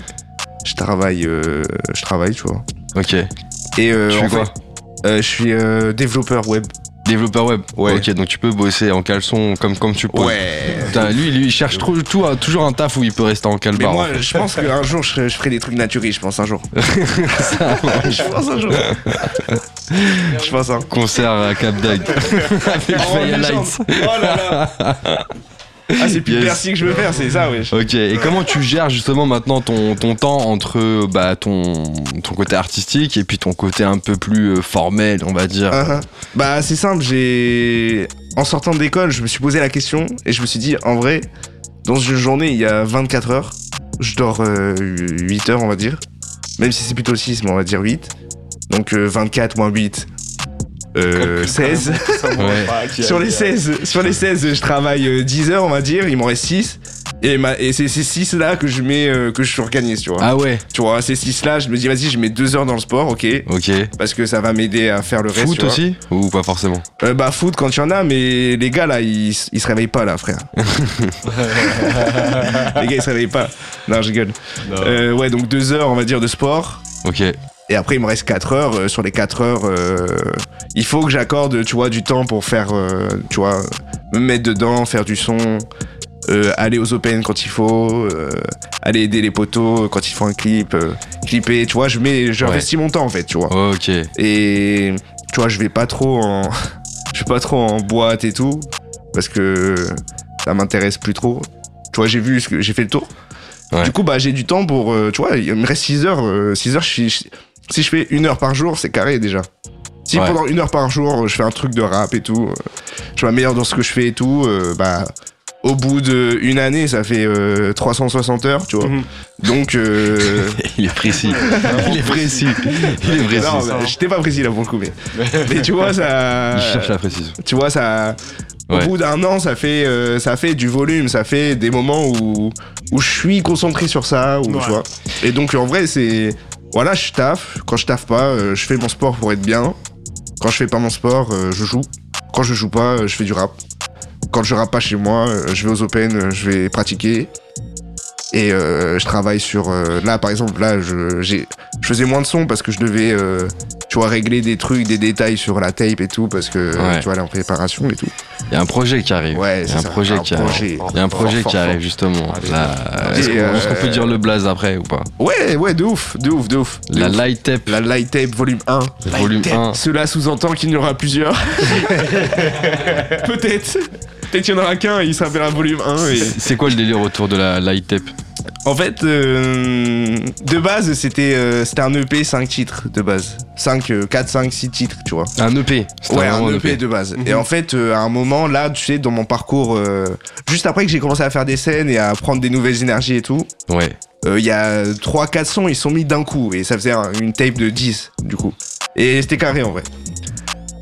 Je travaille, euh, je travaille, tu vois. Ok. Et euh, Tu fais quoi? fait, euh, je suis développeur web. Développeur web. Ouais. Ok, donc tu peux bosser en caleçon comme, comme tu peux. Ouais. Putain, lui, lui, il cherche trop- tout, toujours un taf où il peut rester en Mais calbar. moi, en fait. je pense qu'un jour, je, ferai- je ferai des trucs naturels, je pense un jour. je pense un jour. je pense un. Concert à Cap. Avec Oh. Lights. Oh là là. Ah, c'est plus Yes. Que je veux faire, c'est ça, ouais. Ok, et comment tu gères justement maintenant ton, ton temps entre bah, ton, ton côté artistique et puis ton côté un peu plus euh, formel, on va dire? Uh-huh. Bah, c'est simple, j'ai. En sortant d'école, je me suis posé la question et je me suis dit, en vrai, dans une journée, il y a 24 heures. Je dors euh, 8 heures, on va dire. Même si c'est plutôt 6, mais on va dire 8. Donc euh, 24 moins 8. Euh, 16. Ouais. sur les 16, sur les 16, je travaille euh, 10 heures, on va dire, il m'en reste 6. Et, ma- et c'est ces 6 là que je mets, euh, que je organise, tu vois. Ah ouais, Tu vois, ces 6 là, je me dis, vas-y, je mets 2 heures dans le sport, ok. ok. Parce que ça va m'aider à faire le reste. tu Foot vois. aussi Ou pas forcément Euh, bah foot quand il y en a, mais les gars là, ils, ils se réveillent pas là, frère. les gars, ils se réveillent pas. Non, je rigole. Euh, ouais, donc deux heures, on va dire, de sport. Ok. Et après, il me reste 4 heures. Euh, sur les 4 heures, euh, il faut que j'accorde, tu vois, du temps pour faire, euh, tu vois, me mettre dedans, faire du son, euh, aller aux open quand il faut, euh, aller aider les potos quand il faut un clip, euh, clipper, tu vois, je mets, j'investis mon temps en fait, tu vois. Ok. Et tu vois, je vais pas trop en. Je vais pas trop en boîte et tout. Parce que ça m'intéresse plus trop. Tu vois, j'ai vu ce que j'ai fait le tour. Ouais. Du coup, bah j'ai du temps pour. euh, tu vois, il me reste 6 heures. euh, 6 heures, je suis- je- si je fais une heure par jour, c'est carré déjà. Si Ouais. pendant une heure par jour, euh, je fais un truc de rap et tout, euh, je m'améliore dans ce que je fais et tout, euh, bah. Au bout d'une année, ça fait euh, 360 heures, tu vois. Mhm. Donc, euh, Il est précis. Il est précis. Il est précis. non, bah, j'étais pas précis là pour le coup, mais, mais tu vois, ça. Il cherche la précision. tu vois ça Ouais. au bout d'un an ça fait euh, ça fait du volume ça fait des moments où où je suis concentré sur ça ou Ouais. tu vois et donc en vrai c'est voilà je taffe. Quand je taffe pas euh, je fais mon sport pour être bien. Quand je fais pas mon sport euh, je joue. Quand je joue pas euh, je fais du rap. Quand je rappe pas chez moi je vais aux open je vais pratiquer et euh, je travaille sur euh, là par exemple là je faisais moins de son parce que je devais euh, tu vois régler des trucs des détails sur la tape et tout parce que Ouais. tu vois est en préparation et tout Il y a un projet qui arrive. Ouais, Il y c'est a un ça, projet un qui arrive. Il y a un projet Fort, qui fort, arrive fort. justement. Là, Est-ce qu'on euh, peut dire le blaze après ou pas? Ouais ouais de ouf de ouf de ouf de La ouf. light tape, la light tape volume 1 volume 1. cela sous-entend qu'il y en aura plusieurs peut-être peut-être qu'il y en aura qu'un il s'appellera volume 1 et... C'est quoi le délire autour de la light tape En fait, euh, de base, c'était euh, c'était un EP 5 titres de base. 5, 4, 5, 6 titres, tu vois. Un EP. Ouais, un EP de base. Mhm. Et en fait, euh, à un moment, là, tu sais, dans mon parcours, juste après que j'ai commencé à faire des scènes et à prendre des nouvelles énergies et tout, Ouais. il y a 3-4 sons, ils sont mis d'un coup. Et ça faisait un- une tape de 10, du coup. Et c'était carré, en vrai.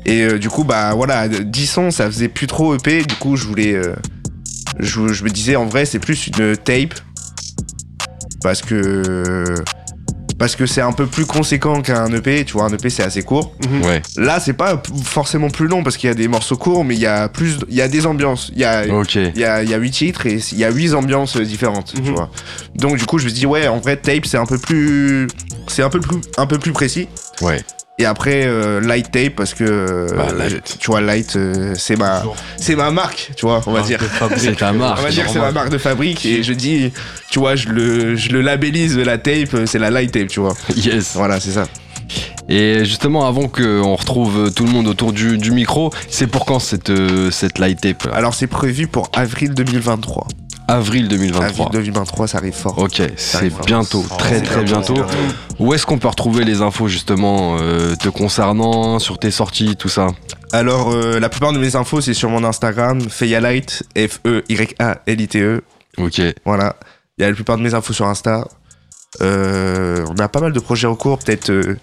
Et euh, du coup, bah voilà, 10 sons, ça faisait plus trop EP. Du coup, je voulais... euh, je, je me disais, en vrai, c'est plus une tape. Parce que... Parce que c'est un peu plus conséquent qu'un EP, tu vois, un EP c'est assez court. Ouais. Là, c'est pas forcément plus long parce qu'il y a des morceaux courts, mais il y a plus, il y a des ambiances. Il y a, Ok. il y a, il y a 8 titres et il y a 8 ambiances différentes, tu Mhm. vois. Donc du coup, je me suis dit ouais, en vrai, tape c'est un peu plus, c'est un peu plus, un peu plus précis. Ouais. Et après euh, light tape parce que euh, Bah, light. tu vois light, euh, c'est ma, c'est ma marque, tu vois, on va dire. C'est ta marque. On va dire que c'est ma marque de fabrique et je dis, tu vois, je le, je le labellise la tape, euh, c'est la light tape, tu vois. Yes. Voilà, c'est ça. Et justement, avant qu'on retrouve tout le monde autour du, du micro, c'est pour quand cette, euh, cette light tape? Là Alors c'est prévu pour avril 2023. Avril 2023. Avril 2023, ça arrive fort. Ok, c'est fort. bientôt, très très bientôt. Où est-ce qu'on peut retrouver les infos justement euh, te concernant, sur tes sorties, tout ça? Alors, euh, la plupart de mes infos, c'est sur mon Instagram, Feyalight, E F-E-Y-A-L-I-T-E. Ok, Voilà. Il y a la plupart de mes infos sur Insta. Euh, on a pas mal de projets en cours, peut-être, euh,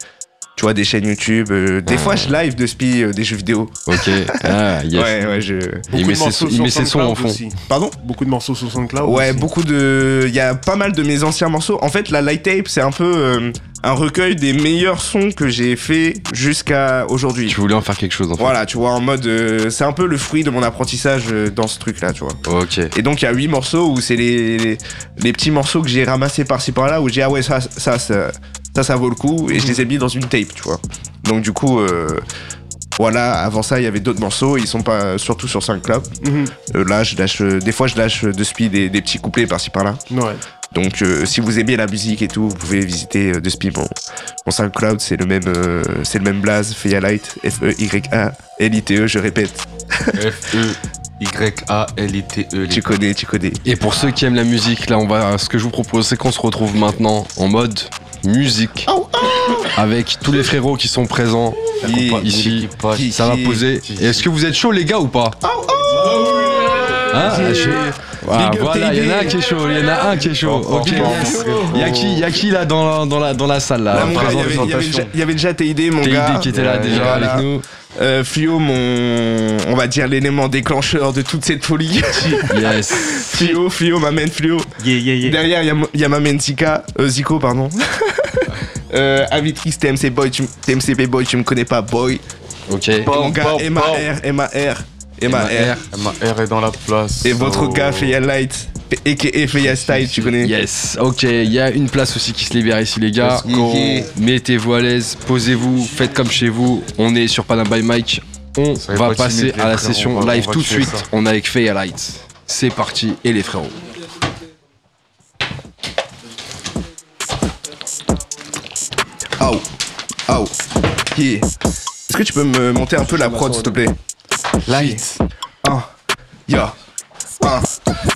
tu vois, des chaînes YouTube. euh, des Ah. fois, je live de spi euh, des jeux vidéo. ok. Ah, yes. Ouais, ouais, je. Il met, ses, sons- il met ses sons en fond. Pardon Beaucoup de morceaux sur SoundCloud. Ouais, aussi. beaucoup de. Il y a pas mal de mes anciens morceaux. En fait, la light tape, c'est un peu euh, un recueil des meilleurs sons que j'ai fait jusqu'à aujourd'hui. Tu voulais en faire quelque chose en fait. Voilà, tu vois, en mode. euh, c'est un peu le fruit de mon apprentissage euh, dans ce truc-là, tu vois. Ok. Et donc, il y a huit morceaux où c'est les, les, les petits morceaux que j'ai ramassés par-ci par-là, où j'ai ah ouais, ça, ça, ça, ça, ça vaut le coup, et je les ai mis dans une tape, tu vois. Donc, du coup, euh, Voilà, avant ça, il y avait d'autres morceaux, ils sont pas surtout sur SoundCloud. Euh, là, je lâche, euh, des fois, je lâche de speed des, des petits couplets par-ci par-là. Ouais. Donc, euh, si vous aimez la musique et tout, vous pouvez visiter euh, de speed mon, mon SoundCloud, c'est le même, euh, c'est le même blaze, Feya Light, F-E-Y-A-L-I-T-E, je répète. F-E-Y-A-L-I-T-E. Tu connais, tu connais. Et pour ceux qui aiment la musique, là, on va, ce que je vous propose, c'est qu'on se retrouve maintenant en mode musique. Avec tous les frérots qui sont présents ici. Ça va poser. Est-ce que vous êtes chaud, les gars, ou pas? Hein? Yeah. Ah, Big up voilà, il y en a un qui est chaud, il y en a un qui est chaud. Ok, yes. Il y a qui, il y a qui là dans la, dans la, dans la salle là Là, mon gars, il y avait- il y avait déjà- TID, mon TID gars. qui était là déjà voilà. avec nous. Euh, Fluo, mon, on va dire l'élément déclencheur de toute cette folie. Yes. Fluo, Fluo, ma main Fluo. Yeah, yeah, yeah. Derrière, il y y, a ma main Zika, euh, Zico, pardon. euh, Avitrix, TMC Boy, tu, TMCP Boy, tu me connais pas, boy. Ok. Et mon gars, bon, MAR, MAR, MAR. M-A-R est dans la place. Et votre Oh. gars, Light, a.k.a. Feya Style, tu connais Yes, ok, il y a une place aussi qui se libère ici les gars. Mettez-vous à l'aise, posez-vous, faites comme chez vous. On est sur Panama by Mike. On va pas passer à la frères, session va- live tout de suite. ça. On est avec Feya Light. C'est parti et les frérots. Aou, aou, yeah. Est-ce que tu peux me monter un peu la prod, s'il te plaît? Light. Ah, ya. Ah,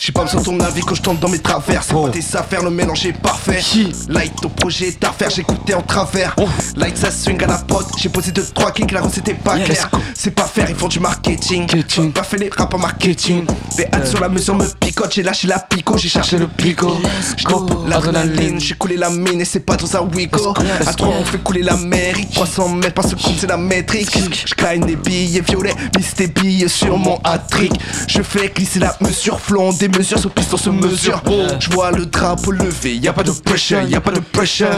j'ai pas besoin de ton avis quand je tombe dans mes travers. C'est pas tes affaires, le mélange est parfait. Light, ton projet est à refaire, j'écoutais en travers. Light, ça swing à la prod. J'ai posé 2-3 kicks, la recette est pas claire. C'est pas faire, ils font du marketing. Pas fait les rap en marketing. Les hâtes sur la mesure me picotent, j'ai lâché la pico, j'ai cherché le pico. J'dope l'adrénaline, j'ai coulé la mine et c'est pas dans un Wico. À 3 on fait couler la mer, 300 mètres par seconde c'est la métrique. J'cline des billets violets, mise tes billets sur mon hat-trick. Je fais glisser la mesure, des mesures, ce piston se mesure. Je vois le drapeau levé, y a pas de pressure, y a pas de pressure.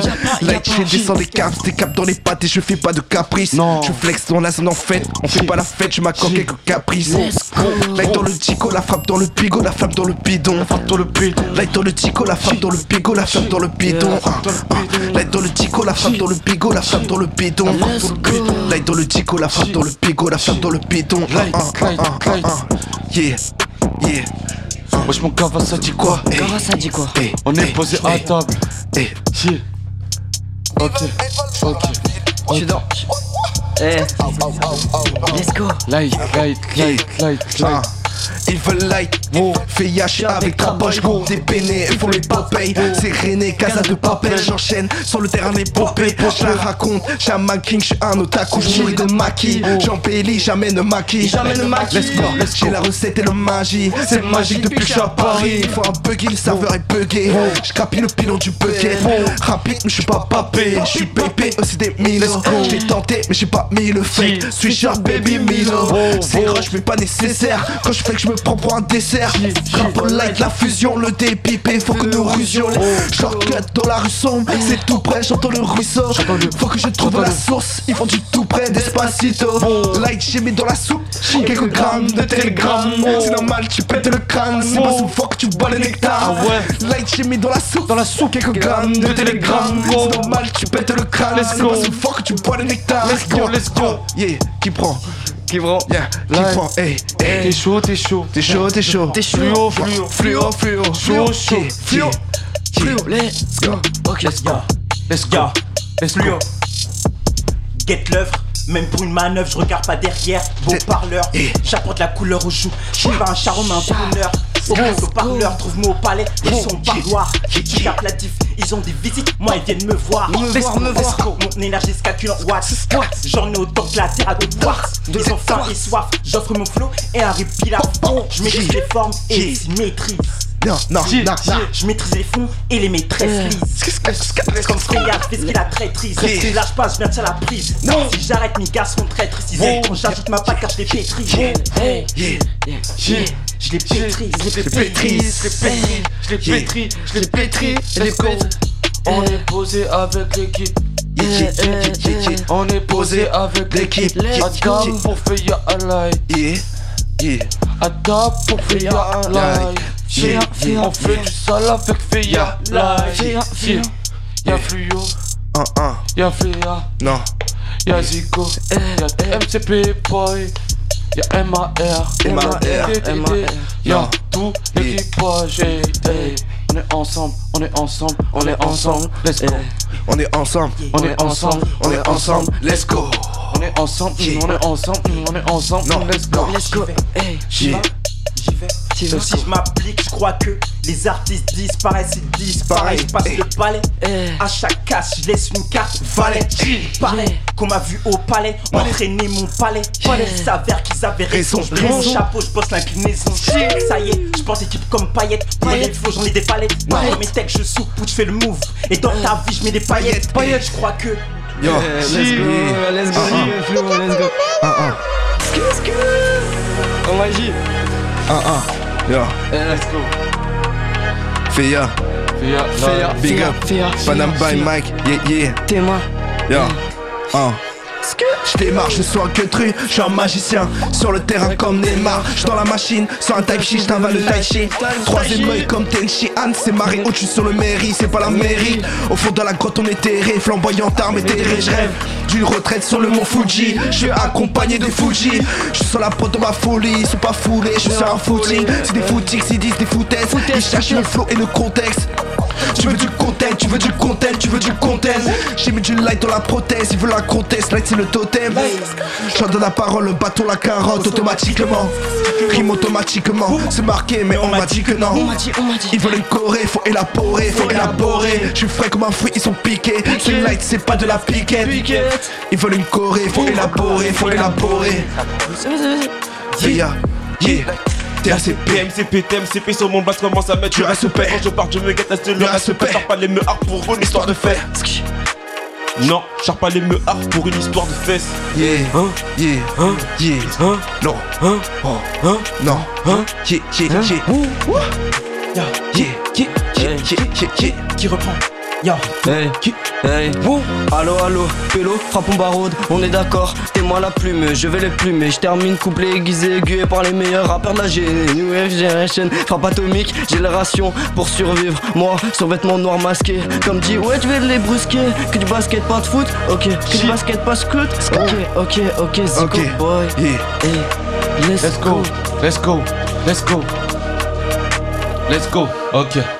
Light, j'ai descend des caps, des caps dans les pattes et je fais pas de caprice. Non. Je flex dans la zone en fête, on fait pas la fête, je m'accorde quelques caprices. Light dans le tico, la frappe dans le bigot, la flamme dans le bidon. Dans le bidon. Light dans le tico, la frappe dans le bigot, la flamme dans le bidon. Ah, ah. Light dans le tico, la frappe dans le bigot, la flamme dans le bidon. Light dans le tico, la frappe dans le bigot, la flamme dans le bidon. Ah, ah, ah, ah, ah, ah. Yeah, yeah. Wesh mon gars, ça dit quoi? Ça dit quoi? Hey, On est hey, posé à hey, table. hey. Yeah. Ok. Ok. Je suis dans. Eh. Let's go. Light, light, light, light, Ah. light. Ils veulent light, fait yash avec trapoche, gros. des pénés, ils font les papayes, c'est René, casa de papel, j'enchaîne sur le terrain l'épopée, je la raconte, Shaman King, je suis un otaku, je nourris de maquis, j'embellis, j'amène maquis, j'amène maquis, let's go, j'ai la recette et le magie, c'est magique depuis que je suis à Paris, il faut un buggy, le serveur est bugué, je capille le pilon du bucket, rapide mais je suis pas papé, je suis pépé, aussi des Milo, je l'ai tenté mais j'ai pas mis le fake, suis genre baby Milo, c'est rush mais pas nécessaire, quand je fais que je me prends pour un dessert, Drapeau light, la fusion, le dépipé, faut que nous rusions, shortcut dans la rue sombre, c'est tout près, j'entends le ruisseau, faut que je trouve la source, ils font du tout près d'Espacito, light j'ai mis dans la soupe, quelques grammes de télégramme, c'est normal tu pètes le crâne, c'est pas souvent que tu bois le nectar, light j'ai mis dans la soupe, dans la soupe, quelques grammes de télégramme, c'est normal tu pètes le crâne, c'est pas souvent que tu bois le nectar, let's go, let's go, yeah, qui prend, qui prend, yeah, qui Light. prend, hey, T'es hey, chaud, t'es chaud. T'es chaud, t'es chaud. T'es chaud. Fluo, fluo. Fluo, fluo, Chaud, Fluo. Fluo, let's go. Ok, let's go. Let's go. Let's go. Get l'œuvre, même pour une manœuvre, je regarde pas derrière. Beau parleur, Eh. j'apporte la couleur au chou. Je suis pas un mais un bonheur. C'est au parleur, trouve-moi au palais, ils sont parloirs. Tu capes la diff, ils ont des visites, moi ils viennent me voir. Me voir, me. Mon énergie se calcule en watts. J'en ai autant que la terre à deux watts. Ils ont faim et soif, j'offre mon flow et un repeat à fond. Je maîtrise les formes et les symétries. Non, non, non. Je maîtrise les fonds et les maîtresses lises. Comme Freya, fais ce qu'il a traîtrise. Yeah. Lâche pas, je viens de la prise. Non. Si j'arrête, mes gars seront très. Quand j'ajoute ma patte car je les pétris. Je les pétris. Je les pétris, je les pétris, je les pétris, je les pétris. On est posé avec l'équipe. On est posé avec l'équipe. Table pour. Yeah, yeah. À table pour Light. Yeah, yeah. On fait du sale avec Feya Feya. Y'a Fluo, Un, un. y'a Feya, Non, y'a Zico, y'a MCP Boy, y'a MAR, MAR, y'a tout l'équipage. hey. On est ensemble, on est ensemble, on est ensemble, let's go. On est ensemble, On est ensemble, on est ensemble, let's go. on est ensemble, on est ensemble, on est ensemble, let's go. Let's go. Hey, J'y vais. Sauf si je m'applique, je crois que les artistes disparaissent, ils disparaissent. Je passe Eh. le palais, Eh. à chaque casse, je laisse une carte. Valet, palais, qu'on m'a vu au palais, entraîner mon palais. Palais, il s'avère qu'ils avaient raison. Mon chapeau, je bosse l'inclinaison. Ça y est, je pense équipe comme paillettes. Paillettes, faut j'en ai des palettes. Dans mes textes, je soupe ou je fais le move. Et dans ta vie, je mets des paillettes. Paillettes, je crois que. Yo, Let's go, let's go, Ah, Flo, let's go. un, un, En magie. un, un. Yo, Let's go. Féa, Fia, Féa. big up. Fia, Panam by Mike, yeah, yeah. T'es moi. Yo, un. Je démarre, je suis un queutru, je suis un magicien Sur le terrain comme Neymar, je dans la machine Sur un type shit, je t'invale le tai chi. Troisième œil comme Tenchi Han, c'est marré au-dessus sur le mairie, c'est pas la mairie. Au fond de la grotte on est terré, flamboyant arme terré, je rêve D'une retraite sur le mont Fuji, je suis accompagné de Fuji. Je suis sur la prod de ma folie, ils sont pas foulés, je suis sur un footing. C'est des footings, ils disent des foutaises. Ils cherchent le flow et le contexte. Tu veux du content, tu veux du content, tu veux du content. J'ai mis du light dans la prothèse, il veut la comtesse, light c'est le totem. Je donne la parole, le bâton, la carotte automatiquement. Rime automatiquement, c'est marqué mais on m'a dit que non. On m'a dit, on m'a dit. Ils veulent une corée, faut élaborer, faut élaborer. Je suis frais comme un fruit, ils sont piqués. Ce light c'est pas de la piquette. Ils veulent une corée, faut élaborer, faut élaborer. Yeah, yeah, TACP PMCP, TMCP sur mon bass commence à mettre Du respect. Quand je pars, je me guette à ce le respect. respect. Sors pas les meurs pour une histoire de fait. Non, pas les meurs pour une histoire de fesses. Yeah, Hein yeah, Hein yeah. Hein Non, Hein oh, Hein non, Hein yeah, yeah, yeah Yeah, yeah, yeah, yeah, yeah, yeah. Qui reprend Yo. Hey, hey, Allo, allo, pélo, frappons baraude, on est d'accord, t'es moi la plume, je vais les plumer, je termine couplet aiguisé, aigué par les meilleurs rappeurs de la G, New Wave Generation, frappe atomique, génération, pour survivre, moi, sur vêtements noirs masqués, comme dit, ouais, je vais les brusquer, que du basket, pas de foot, ok, que du basket, pas scout, ok, ok, ok, Zico Ok. boy, Yeah, hey, let's, Let's go, let's go, let's go. Let's go, ok.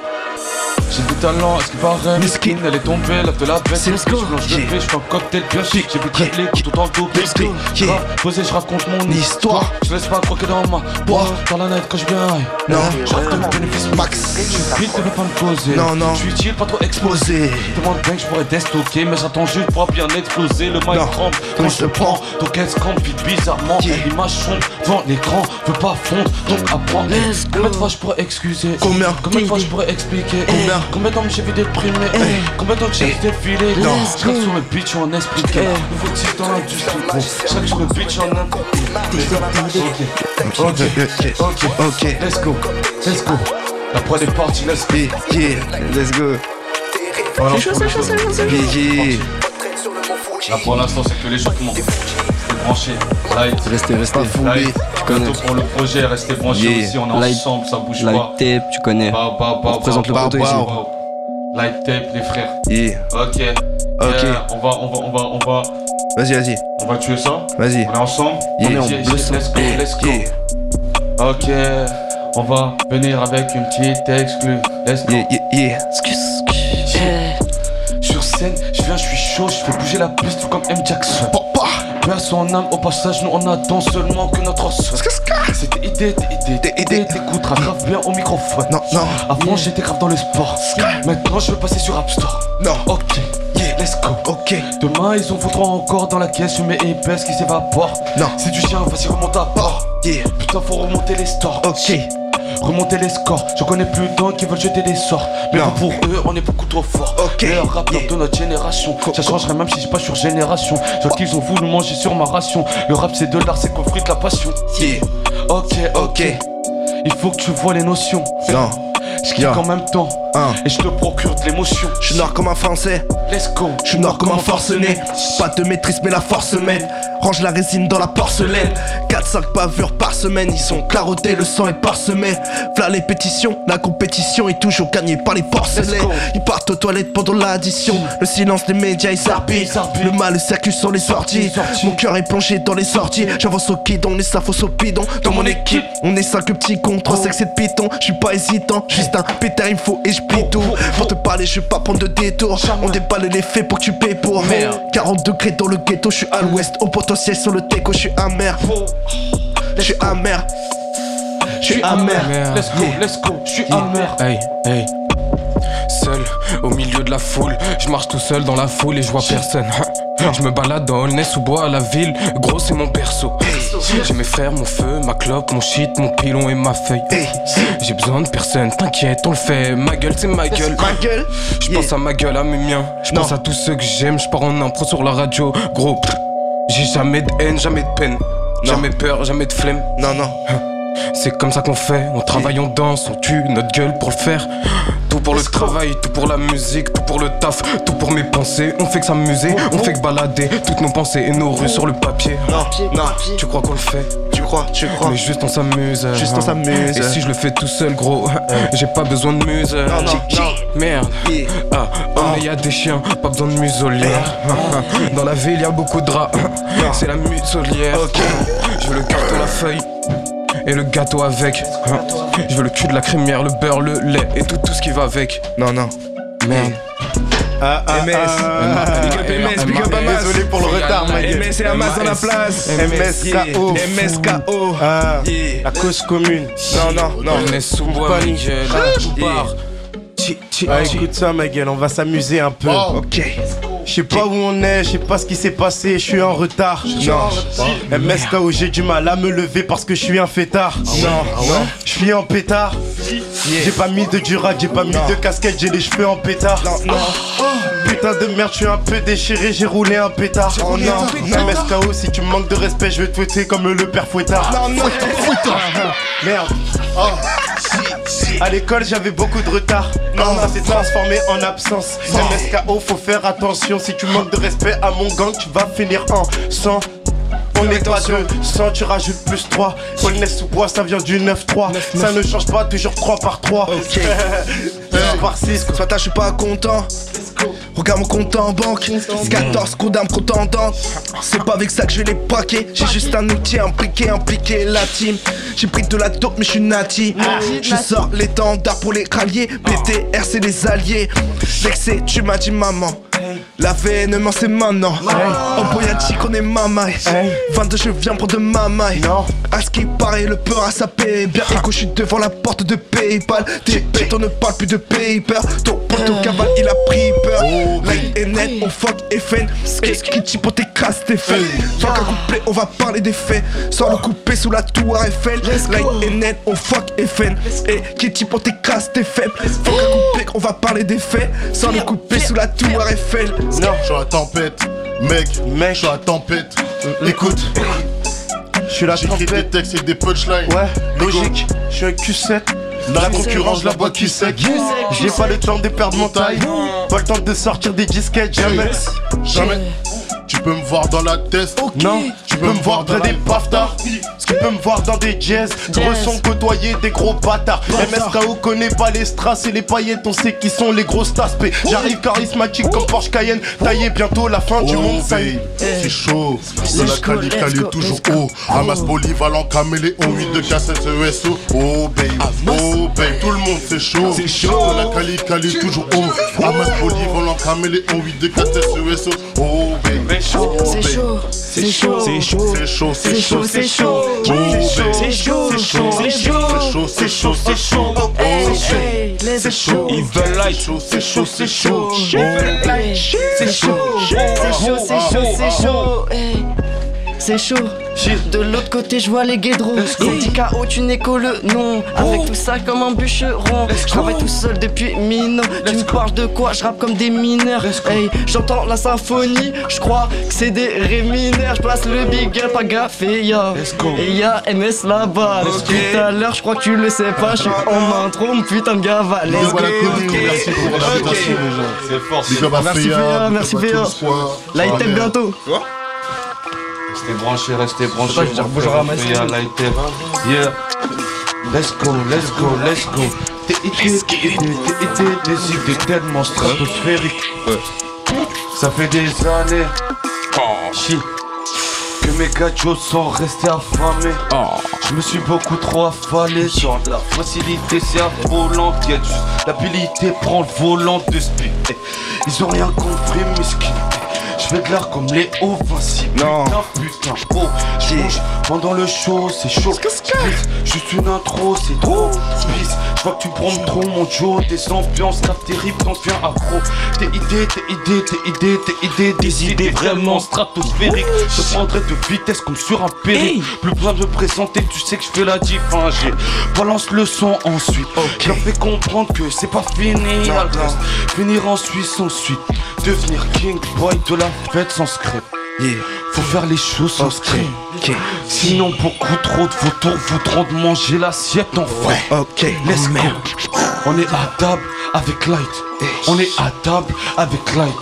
J'ai du talent, à ce qui paraît. Miskin. elle est tombée, lève de la. Let's go. Je le Yeah. pied, je fais un cocktail bien chic. J'ai vu Yeah. les coups tout en dos. Let's go. Yeah. Grave, Posé, je raconte mon Histoire? Je laisse pas croquer dans ma boîte. Dans la net quand je viens. non, Je de mon bénéfice Max Vite, ne veux pas me causer. Non, non. Je suis chill, pas trop exposé. Posé Demande bien que je pourrais déstocker, mais j'attends juste pour bien exploser. Le mic tremble Quand je je te prends? Donc qu'est-ce qu'on vite bizarrement. L'image sombre devant l'écran veut pas fondre, donc apprends. Combien de fois je pourrais excuser? Combien? Combien de fois je pourrais expliquer? Combien? Combien de temps j'ai vu déprimer Combien de temps j'ai Eh. défilé Non. Je reste sur le beach en esprit Nouveau titre dans l'industrie gros? Je reste sur le beach en Ok, ok, ok, Ok, let's go, let's go. La prod est partie, let's go. yeah, let's go. Voilà, choses. Yeah, yeah Là pour l'instant c'est que les gens qui m'ont branché. Light, Restez, restez. Foulé light. connais. Bientôt pour le projet, restez branchés Yeah. aussi, on est Light. ensemble, ça bouge Light pas. tape, tu connais. Bah, bah, bah, On représente bah, le bah, proto ici. bah. Light tape les frères. Yeah, Ok. Ok. Yeah, on va, on va, on va, on va, vas-y, vas-y, on va tuer ça. vas-y On est ensemble. Yeah. On est en Yeah, bleu. Let's go, let's go. Yeah, Ok. On va venir avec une petite exclue. Let's go. yeah, yeah, yeah Sur scène, viens, je suis chaud, je fais bouger la piste tout comme M. Jackson. Père son âme, au passage, nous on attend seulement que notre os. C'était idée, t'es idée, t'es idée, t'écouteras grave bien au microphone. Non, non, Avant j'étais grave dans le sport. Maintenant je veux passer sur App Store. non, Ok, yeah, let's go. ok Demain ils en foutront encore dans la caisse, je mets épaisse qui s'évapore. Non. C'est du chien, vas-y remonte à bord. Yeah, Putain, faut remonter les stores. ok Remonter les scores, je connais plus d'un qui veulent jeter des sorts. Mais Non. pour eux, on est beaucoup trop fort. Ok. Les rappeurs Yeah. de notre génération, ça changerait même si je pas sur génération. Je vois qu'ils ont voulu manger sur ma ration. Le rap c'est de l'art, c'est qu'on fruit de la passion. Yeah, Ok, ok. Il faut que tu vois les notions. Non, Je Yeah. en même temps un et je te procure de l'émotion. Je suis noir comme un français Let's go. Je suis noir comme un forcené? Pas de maîtrise mais la force m'aide range la résine dans la porcelaine. 4-5 pavures par semaine, ils sont clarautés, le sang est parsemé. V'là les pétitions, la compétition est toujours gagnée par les porcelaines. Ils partent aux toilettes pendant l'addition. Le silence des médias, ils s'arpillent. Le mal circule sur les sorties. Mon cœur est plongé dans les sorties. J'avance au guidon, les fausse au bidon. Dans mon équipe, on est cinq petits cons, trois sexes et de python. J'suis pas hésitant, juste un pétard, il faut et j'plie tout. Pour te parler, je pas prendre de détour. On déballe les faits pour que tu payes pour. 40 degrés dans le ghetto, je suis à l'ouest. Au potentiel sur le teco, je suis amer. Je suis amer. Je suis amer. Let's go, let's go, je suis amer. Hey, hey. Seul, au milieu de la foule, je marche tout seul dans la foule et je vois personne. Je me balade dans Aulnay sous bois à la ville, gros c'est mon perso. J'ai mes frères, mon feu, ma clope, mon shit, mon pilon et ma feuille. J'ai besoin de personne, t'inquiète, on le fait. Ma gueule, c'est ma gueule. Ma gueule. Je pense à ma gueule, à mes miens. Je pense à tous ceux que j'aime, je pars en impro sur la radio. Gros, j'ai jamais de haine, jamais de peine. Jamais peur, jamais de flemme. Non, non. C'est comme ça qu'on fait, on travaille, on danse, on tue notre gueule pour le faire. Tout pour le travail, tout pour la musique, tout pour le taf, tout pour mes pensées. On fait que s'amuser, on fait que balader toutes nos pensées et nos rues sur le papier. Non, non. Tu crois qu'on le fait? Tu crois, tu crois. Mais juste on s'amuse. Juste on s'amuse. Et si je le fais tout seul, gros, j'ai pas besoin de muse. Non, non, non. Merde. Ah, oh, mais y a des chiens, pas besoin de muselière. Dans la ville, y a beaucoup de draps. C'est la muselière. Je veux le carton, la feuille. Et le gâteau avec. Je veux le cul de la crémière, le beurre, le lait et tout, tout ce qui va avec. Non, non. Merde. Ah, ah, MS. ah. Big up MS, big up Amas. Désolé pour le retard, ma gueule. MS et Amas dans la place. MSKO. MSKO. Ah, la cause commune. Non, non, non. On est sous bois. Ah, Tout part. Ah, écoute ça, ma gueule, on va s'amuser un peu. Ok. Je sais pas où on est, je sais pas ce qui s'est passé, je suis en retard. Non. MSKO, j'ai du mal à me lever parce que je suis un fêtard. Non, non. Je suis en pétard. J'ai pas mis de durac, j'ai pas mis de casquette, j'ai les cheveux en pétard. Non, non. Putain de merde, je suis un peu déchiré, j'ai roulé un pétard. Oh non, MSKO, si tu manques de respect, je vais te fouetter comme le père fouettard. Non, non. Merde. Oh. À l'école, j'avais beaucoup de retard. Non, ça s'est transformé en absence. MSKO, faut faire attention. Si tu manques de respect à mon gang, tu vas finir en sang. On est pas deux, 100 tu rajoutes plus 3 Paulness sous bois ça vient du 9-3 Ça ne change pas, toujours 3 par 3 Ok. par 6 Ce matin, je suis pas content. Regarde mon compte en banque. 14 condamnes contendantes. C'est pas avec ça que je vais les paquer. J'ai juste un outil impliqué, impliqué la team. J'ai pris de la dope, mais je suis nati. Je sors l'étendard pour les rallier. BTR, c'est les alliés. Vexé, tu m'as dit maman. L'avènement c'est maintenant. En Boyati qu'on est mamaï. 22 je viens prendre ma maille. Non. À ce qui paraît, le peur à sa paix. Bien écho, je suis devant la porte de Paypal. Tes on ne parle plus de paper. Ton pote au cavale, il a pris peur. Light et net, on fuck FN. Qu'est-ce qui pour t'écraser tes faits? Fuck un couplet, on va parler des faits. Sans le couper sous la tour Eiffel. Light et net, on fuck FN. Et qui pour t'écraser tes faibles. Fuck un couplet, on va parler des faits. Sans le couper sous la tour Eiffel. Non, Je suis à la tempête, mec, Mec. je suis à la tempête. écoute. Je suis la J'écris des tempête textes et des punchlines. Ouais, logique, je suis un Q7 La concurrence, la boîte qui sec. J'ai pas le temps de perdre mon taille Pas le temps de sortir des disquettes, jamais. Jamais. Tu peux me voir dans la test. Non, tu peux me voir dans des paftards Tu peux me voir dans des jazz. Gros sont côtoyés des gros bâtards. MSKO connaît pas les strass et les paillettes. On sait qui sont les grosses taspées J'arrive charismatique comme Porsche Cayenne. Taillé bientôt la fin du Oh monde. c'est chaud. De la quali quali toujours haut. Ramasse polyvalent caméléon 8 de cassette ESO. Oh babe, oh babe, tout le monde c'est chaud. C'est chaud. De la quali quali toujours haut. Ramasse polyvalent caméléon 8 de cassette ESO. Oh babe, C'est chaud, c'est chaud, c'est chaud, c'est chaud, c'est chaud, c'est chaud. Oh babe, c'est chaud, c'est chaud, c'est c'est chaud, c'est chaud, c'est chaud. Oh babe, c'est chaud. Ils veulent like. C'est chaud, c'est chaud, c'est chaud. Oh Hey, C'est chaud, c'est chaud, c'est chaud, c'est chaud. C'est chaud. De l'autre côté, je vois les guédros. Dit KO, tu n'es le nom. Avec tout ça comme un bûcheron. Je travaille tout seul depuis mine. Tu me parles de quoi? Je rappe comme des mineurs. Hey, j'entends la symphonie. Je crois que c'est des ré mineurs. Je place le big up à Gaffeya. Et y'a MS là-bas. Tout à l'heure, je crois que tu le sais pas. Je suis en intro, putain de gava. Commune, merci pour l'invitation déjà. C'est fort. Merci Féa, merci Féa. Ah, tech merde. bientôt. Restez branchés, restez branchés. je à Massy. Yeah. Let's go, let's go, let's go. Des idées tellement stratosphériques. Ouais. Ça fait des années. Oh, shit. Que mes gachos sont restés affamés. Je me suis beaucoup trop affalé de la facilité, c'est affolant. Y'a juste l'habilité, prend le volant de speed. Ils ont rien compris, mesquin. Je fais de l'art comme les hauts Vinci. Non. Putain, putain, oh, je mange pendant le show, c'est chaud. Please, Juste une intro, c'est trop. Please, Je vois que tu prends trop mon Joe, des ambiances, t'as terrible, t'en deviens accro. Tes idées, tes idées, tes idées, tes idées, des idées vraiment stratosphériques. Je te prendrai de vitesse comme sur un péril. Plus besoin de me présenter, tu sais que je fais la diff. Hein, balance le son ensuite. Je leur fais comprendre que c'est pas fini. Finir en Suisse ensuite. Devenir king boy de la fête sans script. Faut faire les choses sans script. Sinon beaucoup trop de vautours voudront de manger l'assiette en vrai. Ok, Let's go. On est à table avec Light. On est à table avec Light.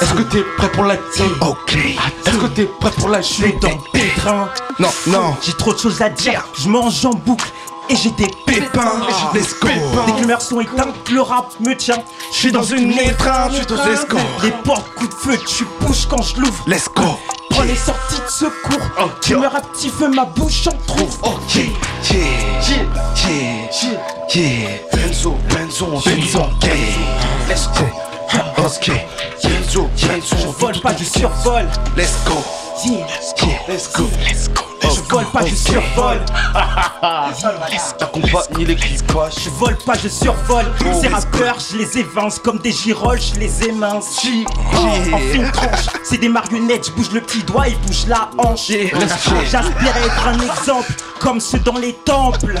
Est-ce que t'es prêt pour la Ok. Est-ce que t'es prêt pour la suis dans le pétrin. Non, non. J'ai trop de choses à dire. Je mange en boucle et j'ai des pépins. Let's go. Dès que le meurtre sont éteints, le rap me tient. Je suis dans une étreinte. Let's go. Les portes, coup de feu, tu bouges quand je l'ouvre. Let's go. Prends les sorties de secours. Tu meurs à petit feu, ma bouche en trouve. Ok. Yeah, yeah, yeah. Benzo, Benzo. Let's go. Ok. Benzo, Benzo, Je vole pas, je survole. Let's go. Yeah. Let's go. Let's go. Je vole pas, je survole. T'accompagnes l'équipage. Je vole pas, je survole. Ces rappeurs, je les évance comme des girolles, je les émince. Oh, en fine tranche, c'est des marionnettes, je bouge le petit doigt, ils bougent la hanche. J'aspire à être un exemple, comme ceux dans les temples.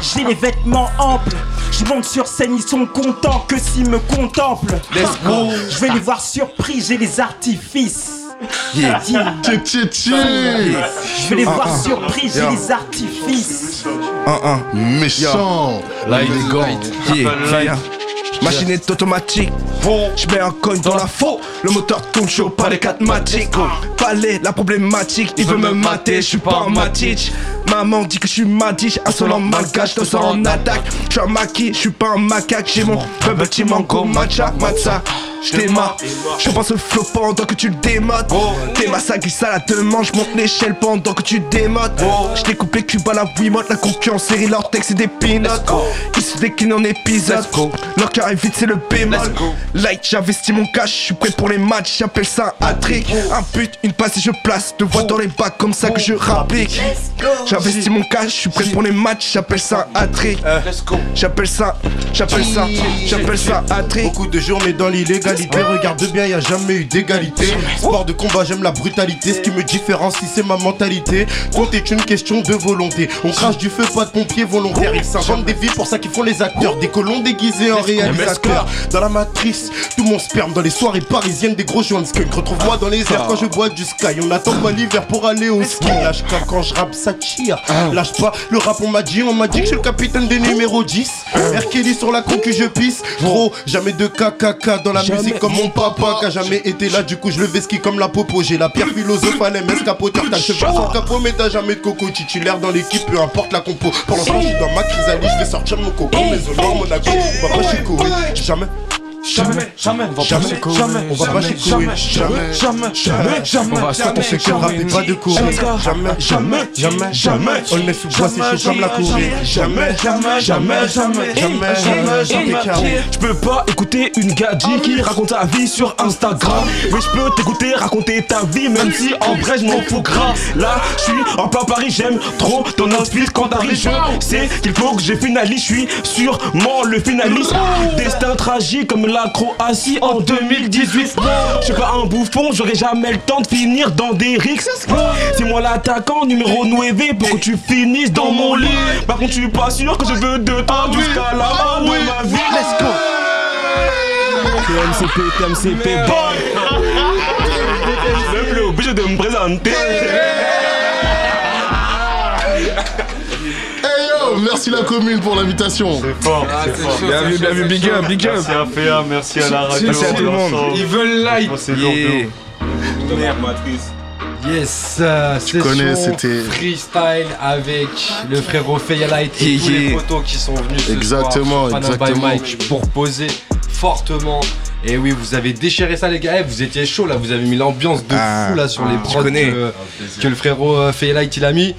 J'ai les vêtements amples, je monte sur scène, ils sont contents que s'ils me contemplent. Let's go. Je vais les voir surpris, j'ai les artifices. Tchè, tchè. Je vais les voir surpris, j'ai les artifices. Un, un. Méchant. Yeah, yeah. Machinette automatique, je mets un coin dans la faux. Le moteur tourne chaud, pas les 4 matiques. Palais, la problématique, il veut me mater, je suis pas un matich. Maman dit que je suis matiche, insolent malgache, te sors en attaque. Je suis un maquis, je suis pas un macaque, j'ai mon bubble tea mango matcha, matcha. Je démarre, je pense le flot pendant que tu le démotes. T'es ma glisse à la demande, je monte l'échelle pendant que tu démotes. Je les cubes à la Wiimote, la concurrence série, leur texte et des peanuts. Ils se déclinent en épisodes. Leur cœur est vite, c'est le bémol. Light, j'investis mon cash, je suis prêt pour les matchs, j'appelle ça un hat-trick. Un but, une passe et je place. Te vois dans les bacs comme ça que je rapplique. J'investis mon cash, je suis prêt pour les matchs, j'appelle ça un. Let's go. J'appelle ça, j'appelle ça, j'appelle ça un hat-trick. Beaucoup de jours mais dans l'illégalité Regarde bien y a jamais eu d'égalité. Sport de combat j'aime la brutalité. Ce qui me différencie c'est ma mentalité. Tout est une question de volonté. On crache du feu pas de pompiers volontaires. Ils s'inventent des vies pour ça qu'ils font les acteurs. Des colons déguisés en réalisateurs. Dans la matrice tout mon sperme Dans les soirées parisiennes des gros joints de skunk. Retrouve-moi dans les airs quand je bois du sky. On attend pas l'hiver pour aller au ski. Lâche quand je rappe ça Lâche pas le rap on m'a dit On m'a dit que je suis le capitaine des numéros 10 R. Kelly sur la concu je pisse. Gros jamais de KKK dans la musique comme mon papa Qui a jamais été là. Du coup je le ski comme la popo. J'ai la pierre philosophe à l'MS capoteur T'as le sur le capot mais t'as jamais de coco. Titulaire dans l'équipe peu importe la compo. Pour l'instant je suis dans ma chrysalide Je vais sortir mon coco. Mais au nord Monaco on va pas chez Koé Jamais Jamais, jamais, on va Jamais, pas jamais, on va pas Koé Jamais, jamais, jamais, jamais. On va sur ton secteur rap et pas de Corée Jamais, jamais, jamais, jamais On est sous bois c'est chaud comme la Corée Jamais, jamais, jamais, jamais, jamais, jamais, jamais, Je peux pas écouter une gadji qui raconte sa vie sur Instagram Mais je peux t'écouter raconter ta vie même si en vrai je m'en fous grave Là je suis en plein Paris j'aime trop ton outfit quand t'arrives Je sais qu'il faut que je finalise Je suis sûrement le finaliste Destin tragique comme la Croatie en 2018 Je suis pas un bouffon j'aurai jamais le temps de finir dans des rixes. C'est moi l'attaquant numéro 9 pour que tu finisses dans mon lit. Par contre je suis pas sûr que je veux de toi jusqu'à la fin de ma vie. Let's go. TMCP, TMCP, boy. Le plus obligé de me présenter merci la commune pour l'invitation. C'est fort, c'est fort. Bien vu, bien vu, big up, big up. Merci à Féa, merci à la radio. Merci à tout le monde. Ils veulent like. Oh, C'est Yeah. Merde, matrice Yes, euh, session connais, c'était- freestyle avec le frérot Fayalight et Yeah, tous les potos qui sont venus ce Exactement, soir sur Panam by exactement. Mike pour poser fortement. Et oui, vous avez déchiré ça les gars, Eh, vous étiez chaud là, vous avez mis l'ambiance de Ah, fou là sur les ah, tu prods que, que le frérot euh, Fayalight il a mis.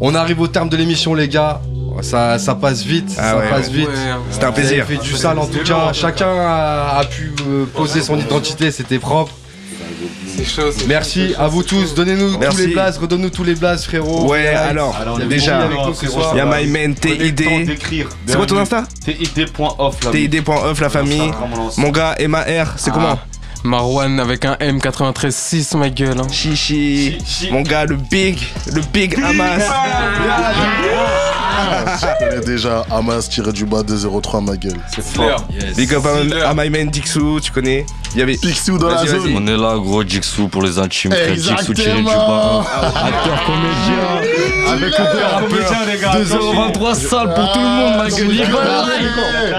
On arrive au terme de l'émission les gars. Ça, ça passe vite, Ah ça ouais. passe vite. C'était un plaisir. fait du sale en tout cas. Chacun a, a pu euh, poser son identité, c'était propre. C'est chaud, Merci à vous tous. Donnez-nous tous les blazes, redonne-nous tous les blazes, frérot. Ouais, alors, déjà, Vicky avec nous ce soir. Il y a my man TID. C'est quoi ton Insta TID.off là. TID.off la famille. Mon gars, MAR, c'est comment Marwan avec un M936, ma gueule. hein. Chichi. Mon gars, le big, le big Hamas. Je connais déjà Hamas tiré du bas 203 ma gueule. C'est fort. Big up à, à my man Dixou, tu connais? Il y avait. Picsou dans la zone. On est là, gros Jigsaw pour les intimes. Jigsaw tiré du Exactement. bas. Acteur comédien. Avec le rappeur. 2h23 sale pour tout le monde, ma gueule.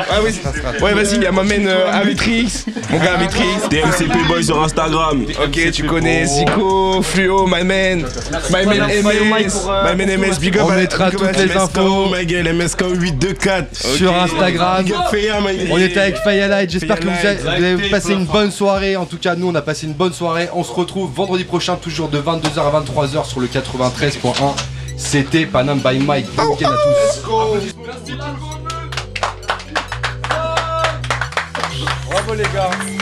Ah oui, ouais, vas-y, il y a ma man euh, Avitrix. Mon gars Avitrix. DMCP Boy sur Instagram. Ok, tu connais Zico, Fluo, my man. My man MS. My man MS, big up. On à- mettra toutes les MSK. Infos ma gueule, MSK 824. sur Instagram. On était avec Fayalight. J'espère que vous avez, Fayalight. vous avez passé une bonne soirée. En tout cas, nous, on a passé une bonne soirée. On se retrouve vendredi prochain, toujours de 22h à 23h sur le 93.1. C'était Panam by Mike. Bon week-end à tous. Bravo les gars.